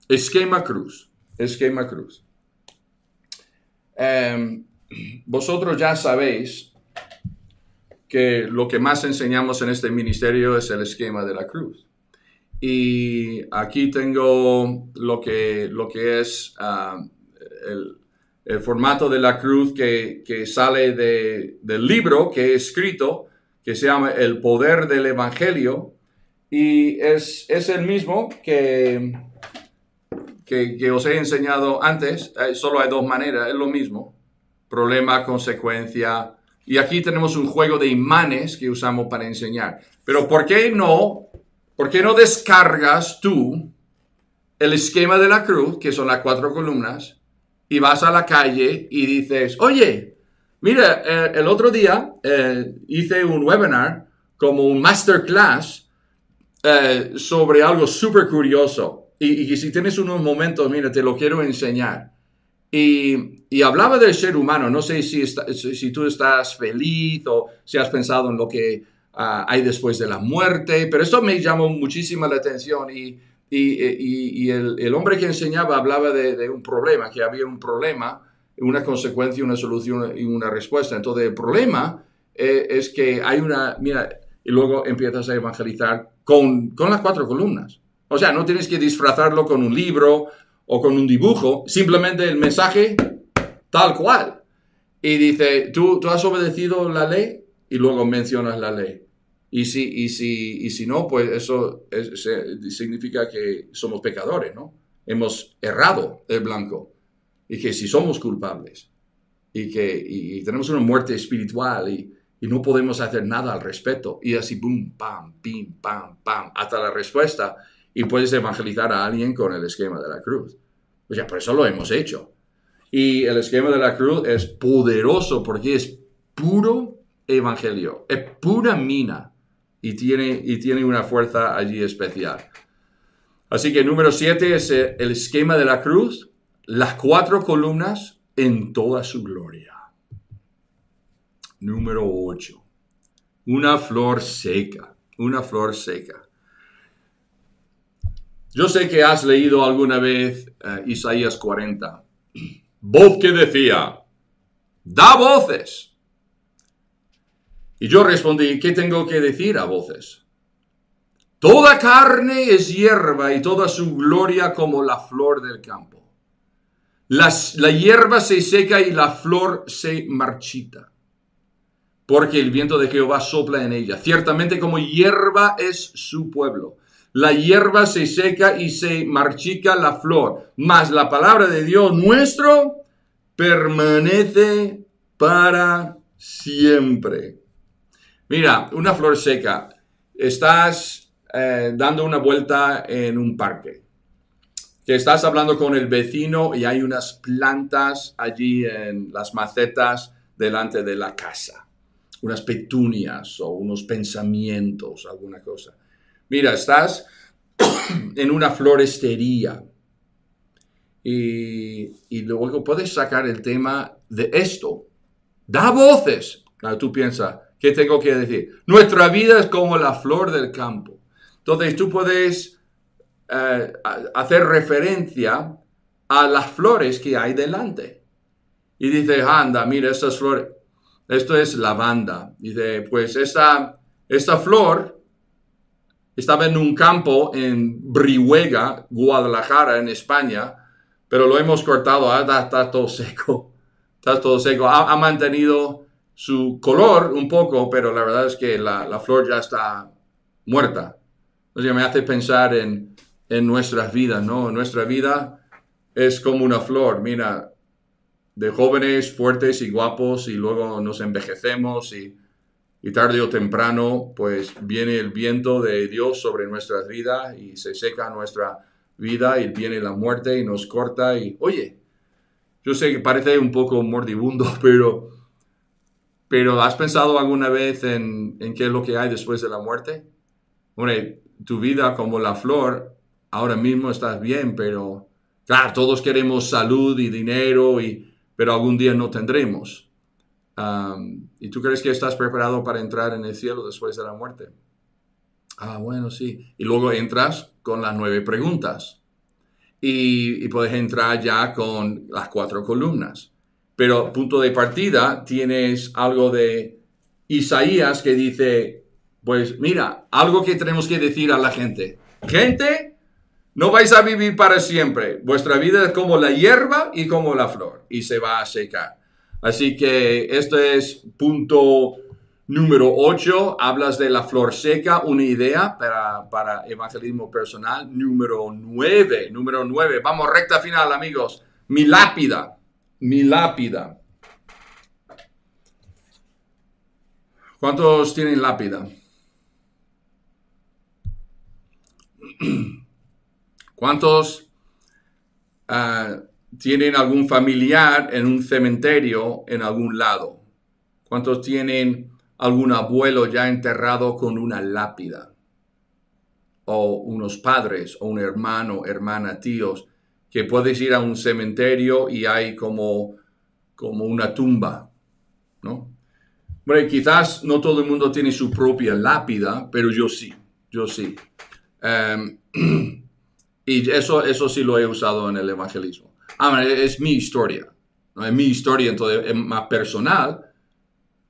S1: esquema cruz. Esquema cruz. Em, vosotros ya sabéis que lo que más enseñamos en este ministerio es el esquema de la cruz. Y aquí tengo lo que, lo que es ah, el, formato de la cruz que, sale del libro que he escrito, que se llama El Poder del Evangelio. Y es, es el mismo que, que, os he enseñado antes. Eh, solo hay dos maneras, es lo mismo. Problema, consecuencia, y aquí tenemos un juego de imanes que usamos para enseñar. Pero ¿por qué no? ¿Por qué no descargas tú el esquema de la cruz, que son las cuatro columnas, y vas a la calle y dices, oye, mira, eh, el otro día eh, hice un webinar como un masterclass eh, sobre algo súper curioso. Y, y si tienes unos momentos, mira, te lo quiero enseñar. Y, hablaba del ser humano. No sé si, si tú estás feliz o si has pensado en lo que ah, hay después de la muerte, pero esto me llamó muchísimo la atención. Y, y, el, hombre que enseñaba hablaba de, un problema, que había un problema, una consecuencia, una solución y una respuesta. Entonces, el problema eh, es que hay una. Mira, y luego empiezas a evangelizar con, con las cuatro columnas. O sea, no tienes que disfrazarlo con un libro o con un dibujo, simplemente el mensaje tal cual. Y dice, ¿tú, has obedecido la ley y luego mencionas la ley. Y si, y si, y si no, pues eso significa que somos pecadores, ¿no? Hemos errado el blanco. Y que si somos culpables y que y tenemos una muerte espiritual y, y, no podemos hacer nada al respecto. Y así, boom, pam, pim, pam, pam, hasta la respuesta y puedes evangelizar a alguien con el esquema de la cruz. O sea, por eso lo hemos hecho. Y el esquema de la cruz es poderoso porque es puro evangelio, es pura mina y tiene, y tiene una fuerza allí especial. Así que número siete es el esquema de la cruz, las cuatro columnas en toda su gloria. Número ocho, una flor seca, una flor seca. Yo sé que has leído alguna vez eh, Isaías 40. Voz que decía, da voces. Y yo respondí, ¿qué tengo que decir a voces? Toda carne es hierba y toda su gloria como la flor del campo. la hierba se seca y la flor se marchita, porque el viento de Jehová sopla en ella. Ciertamente como hierba es su pueblo la hierba se seca y se marchica la flor, mas la palabra de Dios nuestro permanece para siempre. Mira, una flor seca. Estás eh, dando una vuelta en un parque. Que estás hablando con el vecino y hay unas plantas allí en las macetas delante de la casa. Unas petunias o unos pensamientos, alguna cosa. Mira, estás en una florestería y, luego puedes sacar el tema de esto. Da voces. tú piensas, ¿qué tengo que decir? Nuestra vida es como la flor del campo. Entonces tú puedes eh, hacer referencia a las flores que hay delante. Y dices, anda, mira estas flores. Esto es lavanda. Dice, pues esta, esta flor estaba en un campo en Brihuega, Guadalajara, en España, pero lo hemos cortado, ah, está, todo seco, está todo seco. Ha, mantenido su color un poco, pero la verdad es que la, flor ya está muerta. Sea, me hace pensar en, en nuestras vidas, ¿no? Nuestra vida es como una flor, mira, de jóvenes fuertes y guapos y luego nos envejecemos y y tarde o temprano, pues viene el viento de Dios sobre nuestras vidas y se seca nuestra vida y viene la muerte y nos corta y, oye, yo sé que parece un poco mordibundo, pero, pero ¿has pensado alguna vez en, en qué es lo que hay después de la muerte? Hombre, tu vida como la flor, ahora mismo estás bien, pero claro, todos queremos salud y dinero, y, pero algún día no tendremos. ¿Y tú crees que estás preparado para entrar en el cielo después de la muerte? Ah, bueno, sí. Y luego entras con las nueve preguntas. Y, puedes entrar ya con las cuatro columnas. Pero punto de partida tienes algo de Isaías que dice, pues mira, algo que tenemos que decir a la gente. Gente, no vais a vivir para siempre. Vuestra vida es como la hierba y como la flor y se va a secar. Así que este es punto número 8. Hablas de la flor seca, una idea para, para evangelismo personal. Número 9. Número 9. Vamos, recta final, amigos. Mi lápida. Mi lápida. ¿Cuántos tienen lápida? ¿Cuántos uh, tienen algún familiar en un cementerio en algún lado? ¿Cuántos tienen algún abuelo ya enterrado con una lápida? O unos padres, o un hermano, hermana, tíos, que puedes ir a un cementerio y hay como, como una tumba, ¿no? Bueno, quizás no todo el mundo tiene su propia lápida, pero yo sí, yo sí. Em, y eso, eso sí lo he usado en el evangelismo. Ah, es mi historia, ¿no? es mi historia, entonces es más personal.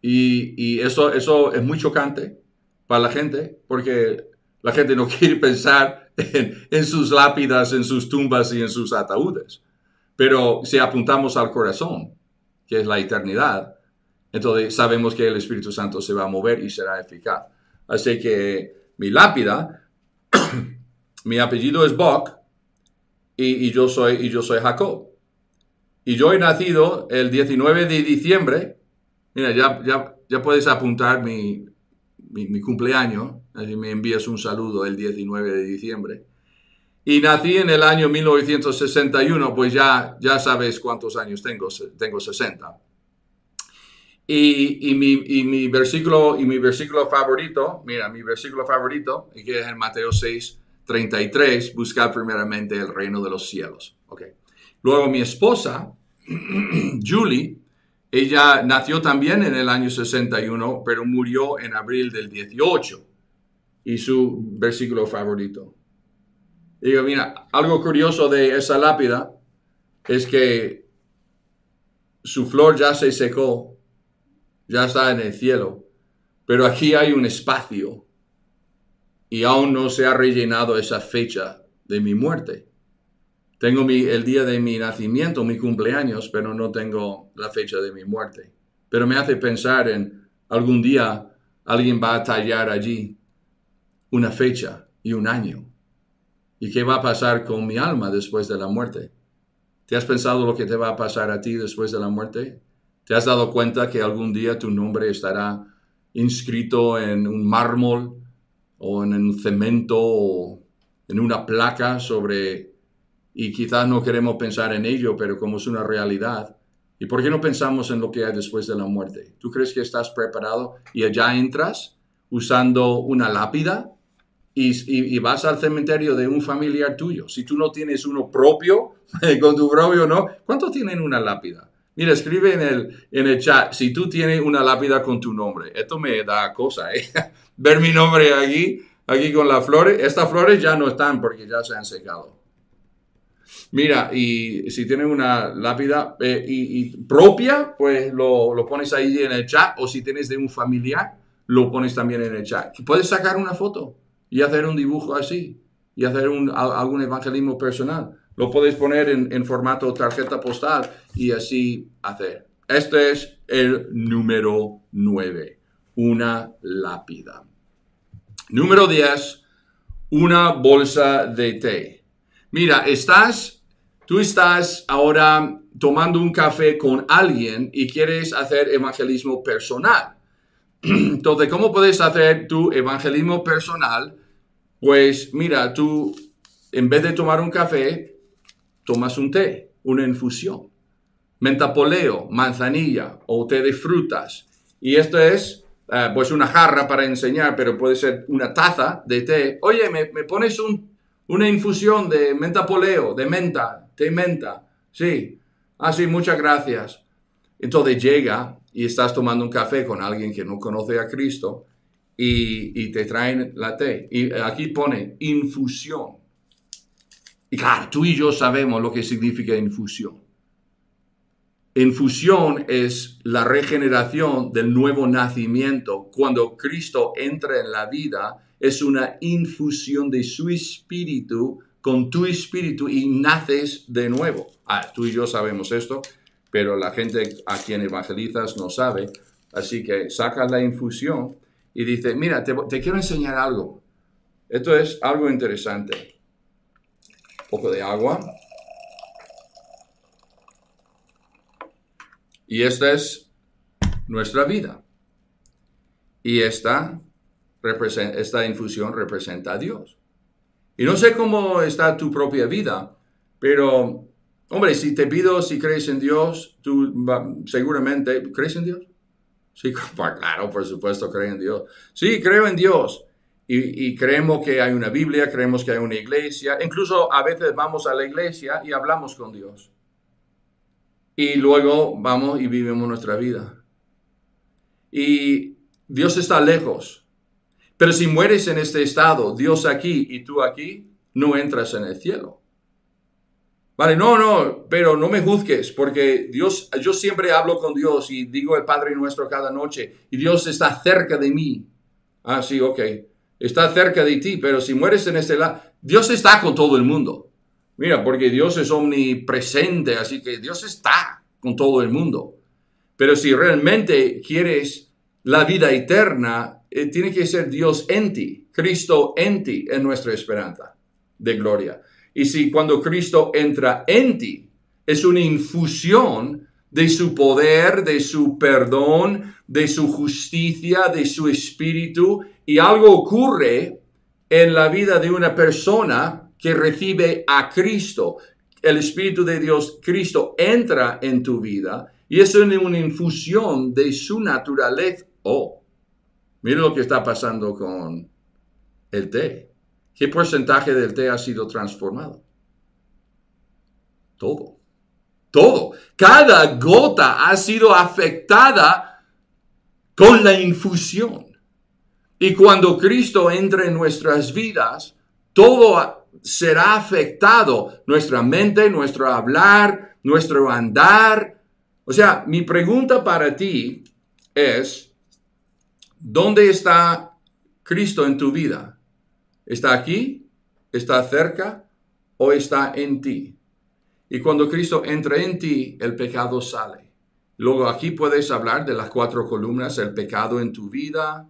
S1: Y, y, eso, eso es muy chocante para la gente, porque la gente no quiere pensar en, en sus lápidas, en sus tumbas y en sus ataúdes. Pero si apuntamos al corazón, que es la eternidad, entonces sabemos que el Espíritu Santo se va a mover y será eficaz. Así que mi lápida, mi apellido es Bock, y, yo, soy, y yo soy Jacob. Y yo he nacido el 19 de diciembre. Mira, ya, ya, puedes apuntar mi, mi, cumpleaños. Así me envías un saludo el 19 de diciembre. Y nací en el año 1961, pues ya, ya sabes cuántos años tengo, tengo 60. Y, y, mi, y, mi, versículo, y mi versículo favorito, mira, mi versículo favorito, que es en Mateo 6, 33, buscar primeramente el reino de los cielos. Okay. Luego mi esposa, Julie, ella nació también en el año 61, pero murió en abril del 18. Y su versículo favorito. Digo, mira, algo curioso de esa lápida es que su flor ya se secó, ya está en el cielo, pero aquí hay un espacio y aún no se ha rellenado esa fecha de mi muerte. Tengo mi, el día de mi nacimiento, mi cumpleaños, pero no tengo la fecha de mi muerte. Pero me hace pensar en algún día alguien va a tallar allí una fecha y un año. ¿Y qué va a pasar con mi alma después de la muerte? ¿Te has pensado lo que te va a pasar a ti después de la muerte? ¿Te has dado cuenta que algún día tu nombre estará inscrito en un mármol o en un cemento en una placa sobre, y quizás no queremos pensar en ello, pero como es una realidad. ¿Y por qué no pensamos en lo que hay después de la muerte? ¿Tú crees que estás preparado y allá entras usando una lápida y, y, vas al cementerio de un familiar tuyo? Si tú no tienes uno propio, con tu propio no, ¿cuántos tienen una lápida? Mira, escribe en el, en el chat si tú tienes una lápida con tu nombre. Esto me da cosa, ¿eh? Ver mi nombre aquí, aquí con las flores. Estas flores ya no están porque ya se han secado. Mira, y si tienes una lápida eh, y, propia, pues lo, lo, pones ahí en el chat, o si tienes de un familiar, lo pones también en el chat. Puedes sacar una foto y hacer un dibujo así, y hacer un, algún evangelismo personal. Lo puedes poner en, en formato tarjeta postal y así hacer. Este es el número 9, una lápida. Número 10, una bolsa de té. Mira, estás, tú estás ahora tomando un café con alguien y quieres hacer evangelismo personal. Entonces, ¿cómo puedes hacer tu evangelismo personal? Pues mira, tú en vez de tomar un café, tomas un té, una infusión. Mentapoleo, manzanilla o té de frutas. Y esto es eh, pues una jarra para enseñar, pero puede ser una taza de té. Oye, ¿me, pones una infusión de menta poleo, de menta, té menta? Sí. Ah, sí, muchas gracias. Entonces llega y estás tomando un café con alguien que no conoce a Cristo y, y te traen la té. Y aquí pone infusión. Y claro, tú y yo sabemos lo que significa infusión. Infusión es la regeneración del nuevo nacimiento. Cuando Cristo entra en la vida, es una infusión de su espíritu con tu espíritu y naces de nuevo. Ah, tú y yo sabemos esto, pero la gente a quien evangelizas no sabe. Así que saca la infusión y dice, mira, te quiero enseñar algo. Esto es algo interesante. Poco de agua. Y esta es nuestra vida. Y esta, esta infusión representa a Dios. Y no sé cómo está tu propia vida, pero, hombre, si te pido si crees en Dios, tú seguramente, ¿crees en Dios? Sí, claro, por supuesto, creo en Dios. Sí, creo en Dios. Y, creemos que hay una Biblia, creemos que hay una iglesia. Incluso a veces vamos a la iglesia y hablamos con Dios y luego vamos y vivimos nuestra vida. Y Dios está lejos. Pero si mueres en este estado, Dios aquí y tú aquí, no entras en el cielo. Vale, no, no, pero no me juzgues, porque Dios, yo siempre hablo con Dios y digo el Padre nuestro cada noche, y Dios está cerca de mí. Ah, sí, ok, está cerca de ti, pero si mueres en este lado, Dios está con todo el mundo. Mira, porque Dios es omnipresente, así que Dios está con todo el mundo. Pero si realmente quieres la vida eterna, eh, tiene que ser Dios en ti, Cristo en ti, en nuestra esperanza de gloria. Y si cuando Cristo entra en ti, es una infusión de su poder, de su perdón, de su justicia, de su espíritu, y algo ocurre en la vida de una persona que recibe a Cristo. El Espíritu de Dios, Cristo, entra en tu vida y es una infusión de su naturaleza. Oh, mira lo que está pasando con el té. ¿Qué porcentaje del té ha sido transformado? Todo. Todo. Cada gota ha sido afectada con la infusión. Y cuando Cristo entra en nuestras vidas, todo será afectado nuestra mente, nuestro hablar, nuestro andar. O sea, mi pregunta para ti es, ¿dónde está Cristo en tu vida? ¿Está aquí? ¿Está cerca? ¿O está en ti? Y cuando Cristo entra en ti, el pecado sale. Luego aquí puedes hablar de las cuatro columnas, el pecado en tu vida,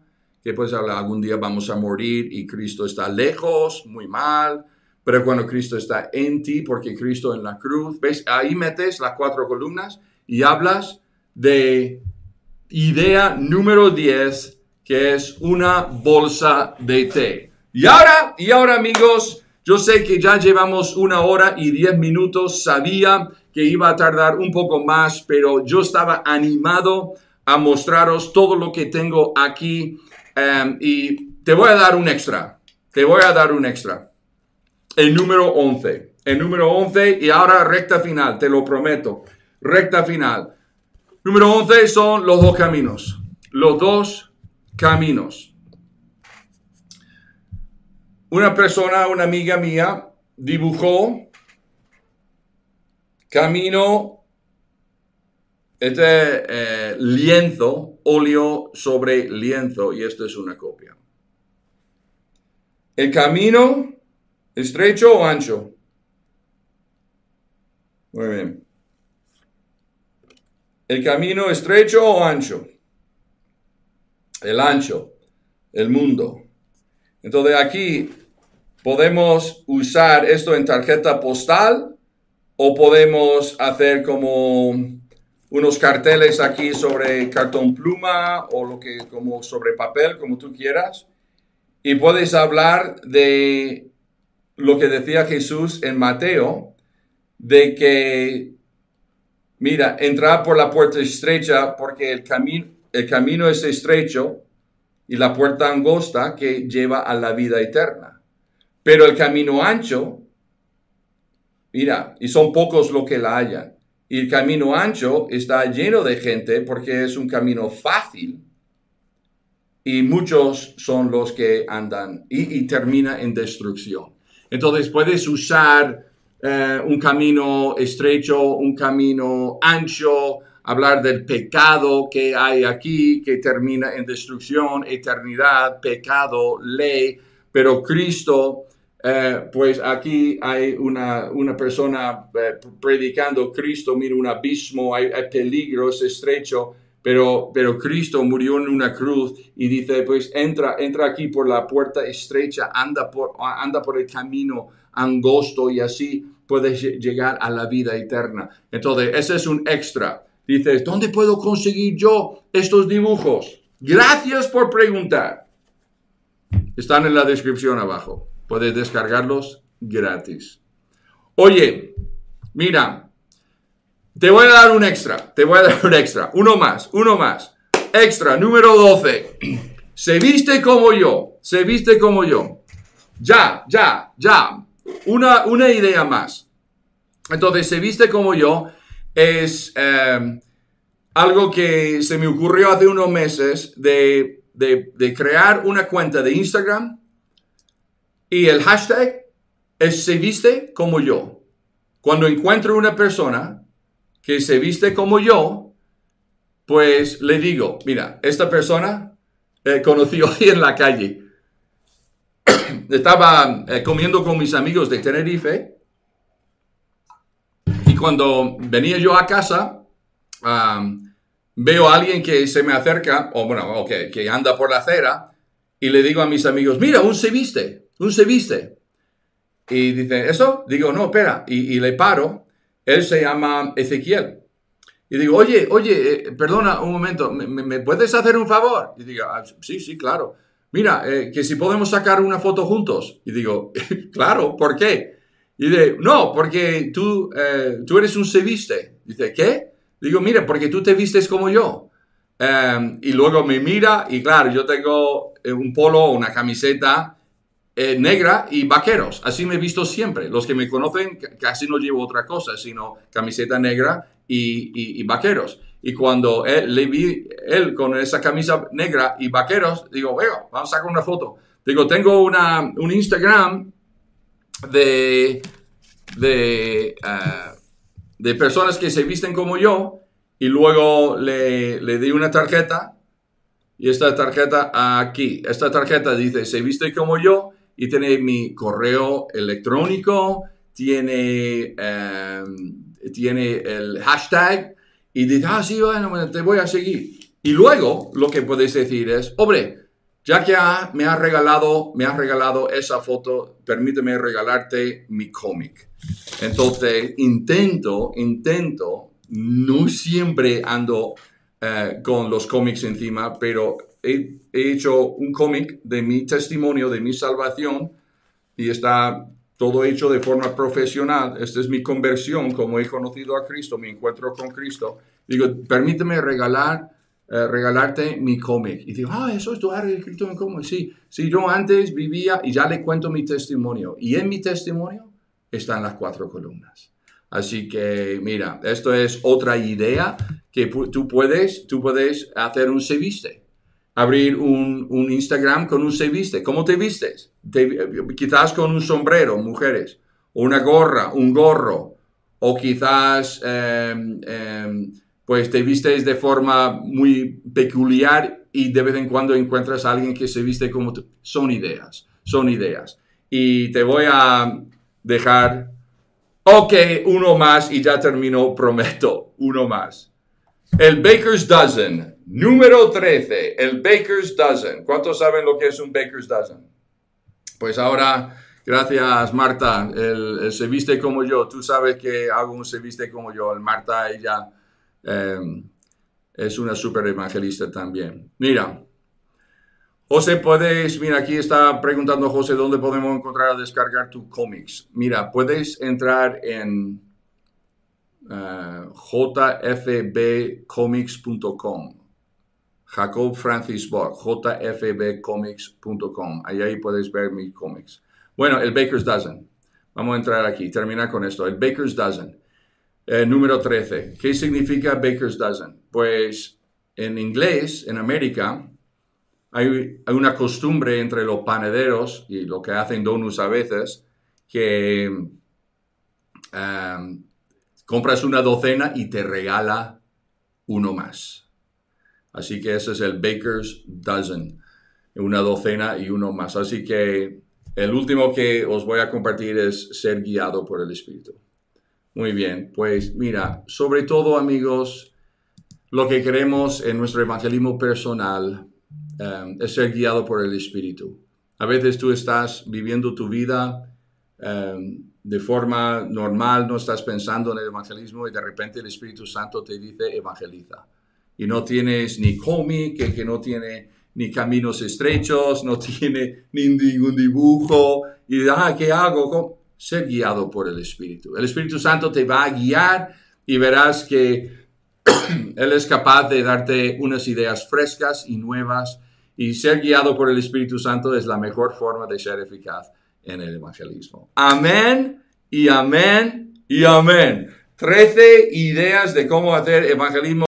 S1: que hablar, algún día vamos a morir y Cristo está lejos, muy mal, pero cuando Cristo está en ti, porque Cristo en la cruz, ¿ves? Ahí metes las cuatro columnas y hablas de idea número 10, que es una bolsa de té. Y ahora, y ahora amigos, yo sé que ya llevamos una hora y diez minutos, sabía que iba a tardar un poco más, pero yo estaba animado a mostraros todo lo que tengo aquí em, y te voy a dar un extra, te voy a dar un extra el número 11. El número 11 y ahora recta final, te lo prometo. Recta final. Número 11 son los dos caminos. Los dos caminos. Una persona, una amiga mía, dibujó camino, este eh, lienzo, óleo sobre lienzo, y esto es una copia. El camino, estrecho o ancho. Muy bien. El camino estrecho o ancho. El ancho, el mundo. Entonces aquí podemos usar esto en tarjeta postal o podemos hacer como unos carteles aquí sobre cartón pluma o lo que como sobre papel, como tú quieras. Y puedes hablar de lo que decía Jesús en Mateo, de que, mira, entrar por la puerta estrecha porque el, camino el camino es estrecho y la puerta angosta que lleva a la vida eterna. Pero el camino ancho, mira, y son pocos los que la hallan. Y el camino ancho está lleno de gente porque es un camino fácil. Y muchos son los que andan y, termina en destrucción. Entonces puedes usar eh, un camino estrecho, un camino ancho, hablar del pecado que hay aquí, que termina en destrucción, eternidad, pecado, ley, pero Cristo, eh, pues aquí hay una, una persona eh, predicando Cristo, mira un abismo, hay, peligro, es estrecho, pero, pero Cristo murió en una cruz y dice, pues entra, entra aquí por la puerta estrecha, anda por, anda por el camino angosto y así puedes llegar a la vida eterna. Entonces, ese es un extra. Dices, ¿dónde puedo conseguir yo estos dibujos? Gracias por preguntar. Están en la descripción abajo. Puedes descargarlos gratis. Oye, mira, te voy a dar un extra. Te voy a dar un extra. Uno más, uno más. Extra, número 12. Se viste como yo. Se viste como yo. Ya, ya, ya. Una, una idea más. Entonces, se viste como yo es em, algo que se me ocurrió hace unos meses de, crear una cuenta de Instagram y el hashtag es se viste como yo. Cuando encuentro una persona que se viste como yo, pues le digo, mira, esta persona eh, conocí hoy en la calle. Estaba eh, comiendo con mis amigos de Tenerife cuando venía yo a casa, veo a alguien que se me acerca, o bueno, que anda por la acera, y le digo a mis amigos, mira, un se viste, un se viste. Y dice, ¿eso? Digo, no, espera. Y, le paro. Él se llama Ezequiel. Y digo, oye, oye, eh, perdona un momento, ¿me, puedes hacer un favor? Y digo, ah, sí, sí, claro. Mira, eh, que si podemos sacar una foto juntos. Y digo, claro, ¿por qué? Y dice, no, porque tú, eh, tú eres un se viste. Dice, ¿qué? Digo, mira, porque tú te vistes como yo. Y luego me mira y claro, yo tengo un polo una camiseta eh, negra y vaqueros. Así me he visto siempre. Los que me conocen casi no llevo otra cosa, sino camiseta negra y, y, vaqueros. Y cuando él, le vi él con esa camisa negra y vaqueros, digo, bueno, vamos a sacar una foto. Digo, tengo una, un Instagram de, de, ah, de personas que se visten como yo y luego le, le di una tarjeta y esta tarjeta aquí, esta tarjeta dice se viste como yo y tiene mi correo electrónico, tiene, em, tiene el hashtag y dice, ah, sí, bueno, te voy a seguir. Y luego lo que puedes decir es, hombre, ya que me has regalado, me regalado esa foto, permíteme regalarte mi cómic. Entonces, intento, intento, no siempre ando eh, con los cómics encima, pero he, hecho un cómic de mi testimonio, de mi salvación, y está todo hecho de forma profesional. Esta es mi conversión, como he conocido a Cristo, mi encuentro con Cristo. Digo, permíteme regalar eh, regalarte mi cómic. Y digo, ah, eso es tu has escrito mi cómic. Sí, sí, yo antes vivía y ya le cuento mi testimonio. Y en mi testimonio están las cuatro columnas. Así que, mira, esto es otra idea que tú puedes, tú puedes hacer un se viste. Abrir un, Instagram con un se viste. ¿Cómo te vistes? quizás con un sombrero, mujeres. O una gorra, un gorro. o quizás em, em, pues te vistes de forma muy peculiar y de vez en cuando encuentras a alguien que se viste como tú. Son ideas, son ideas. Y te voy a dejar, ok, uno más y ya termino, prometo, uno más. El Baker's Dozen, número 13, el Baker's Dozen. ¿Cuántos saben lo que es un Baker's Dozen? Pues ahora, gracias Marta, el, se viste como yo. Tú sabes que hago un se viste como yo. El Marta, ella em, es una super evangelista también. Mira, José, puedes, mira, aquí está preguntando José dónde podemos encontrar a descargar tu cómics. Mira, puedes entrar en uh, jfbcomics.com. Jacob Francis Bock, jfbcomics.com. Ahí, ahí ver mis cómics. Bueno, el Baker's Dozen. Vamos a entrar aquí, terminar con esto. El Baker's Dozen. Eh, número 13. ¿Qué significa Baker's Dozen? Pues en inglés, en América, hay, una costumbre entre los panaderos y lo que hacen donuts a veces, que um, compras una docena y te regala uno más. Así que ese es el Baker's Dozen, una docena y uno más. Así que el último que os voy a compartir es ser guiado por el Espíritu. Muy bien, pues mira, sobre todo amigos, lo que queremos en nuestro evangelismo personal Um, es ser guiado por el Espíritu. A veces tú estás viviendo tu vida um, de forma normal, no estás pensando en el evangelismo y de repente el Espíritu Santo te dice evangeliza. Y no tienes ni cómic, que, no tiene ni caminos estrechos, no tiene ni ningún dibujo. Y ah, ¿qué hago? Ser guiado por el Espíritu. El Espíritu Santo te va a guiar y verás que Él es capaz de darte unas ideas frescas y nuevas y ser guiado por el Espíritu Santo es la mejor forma de ser eficaz en el evangelismo. Amén y amén y amén. Trece ideas de cómo hacer evangelismo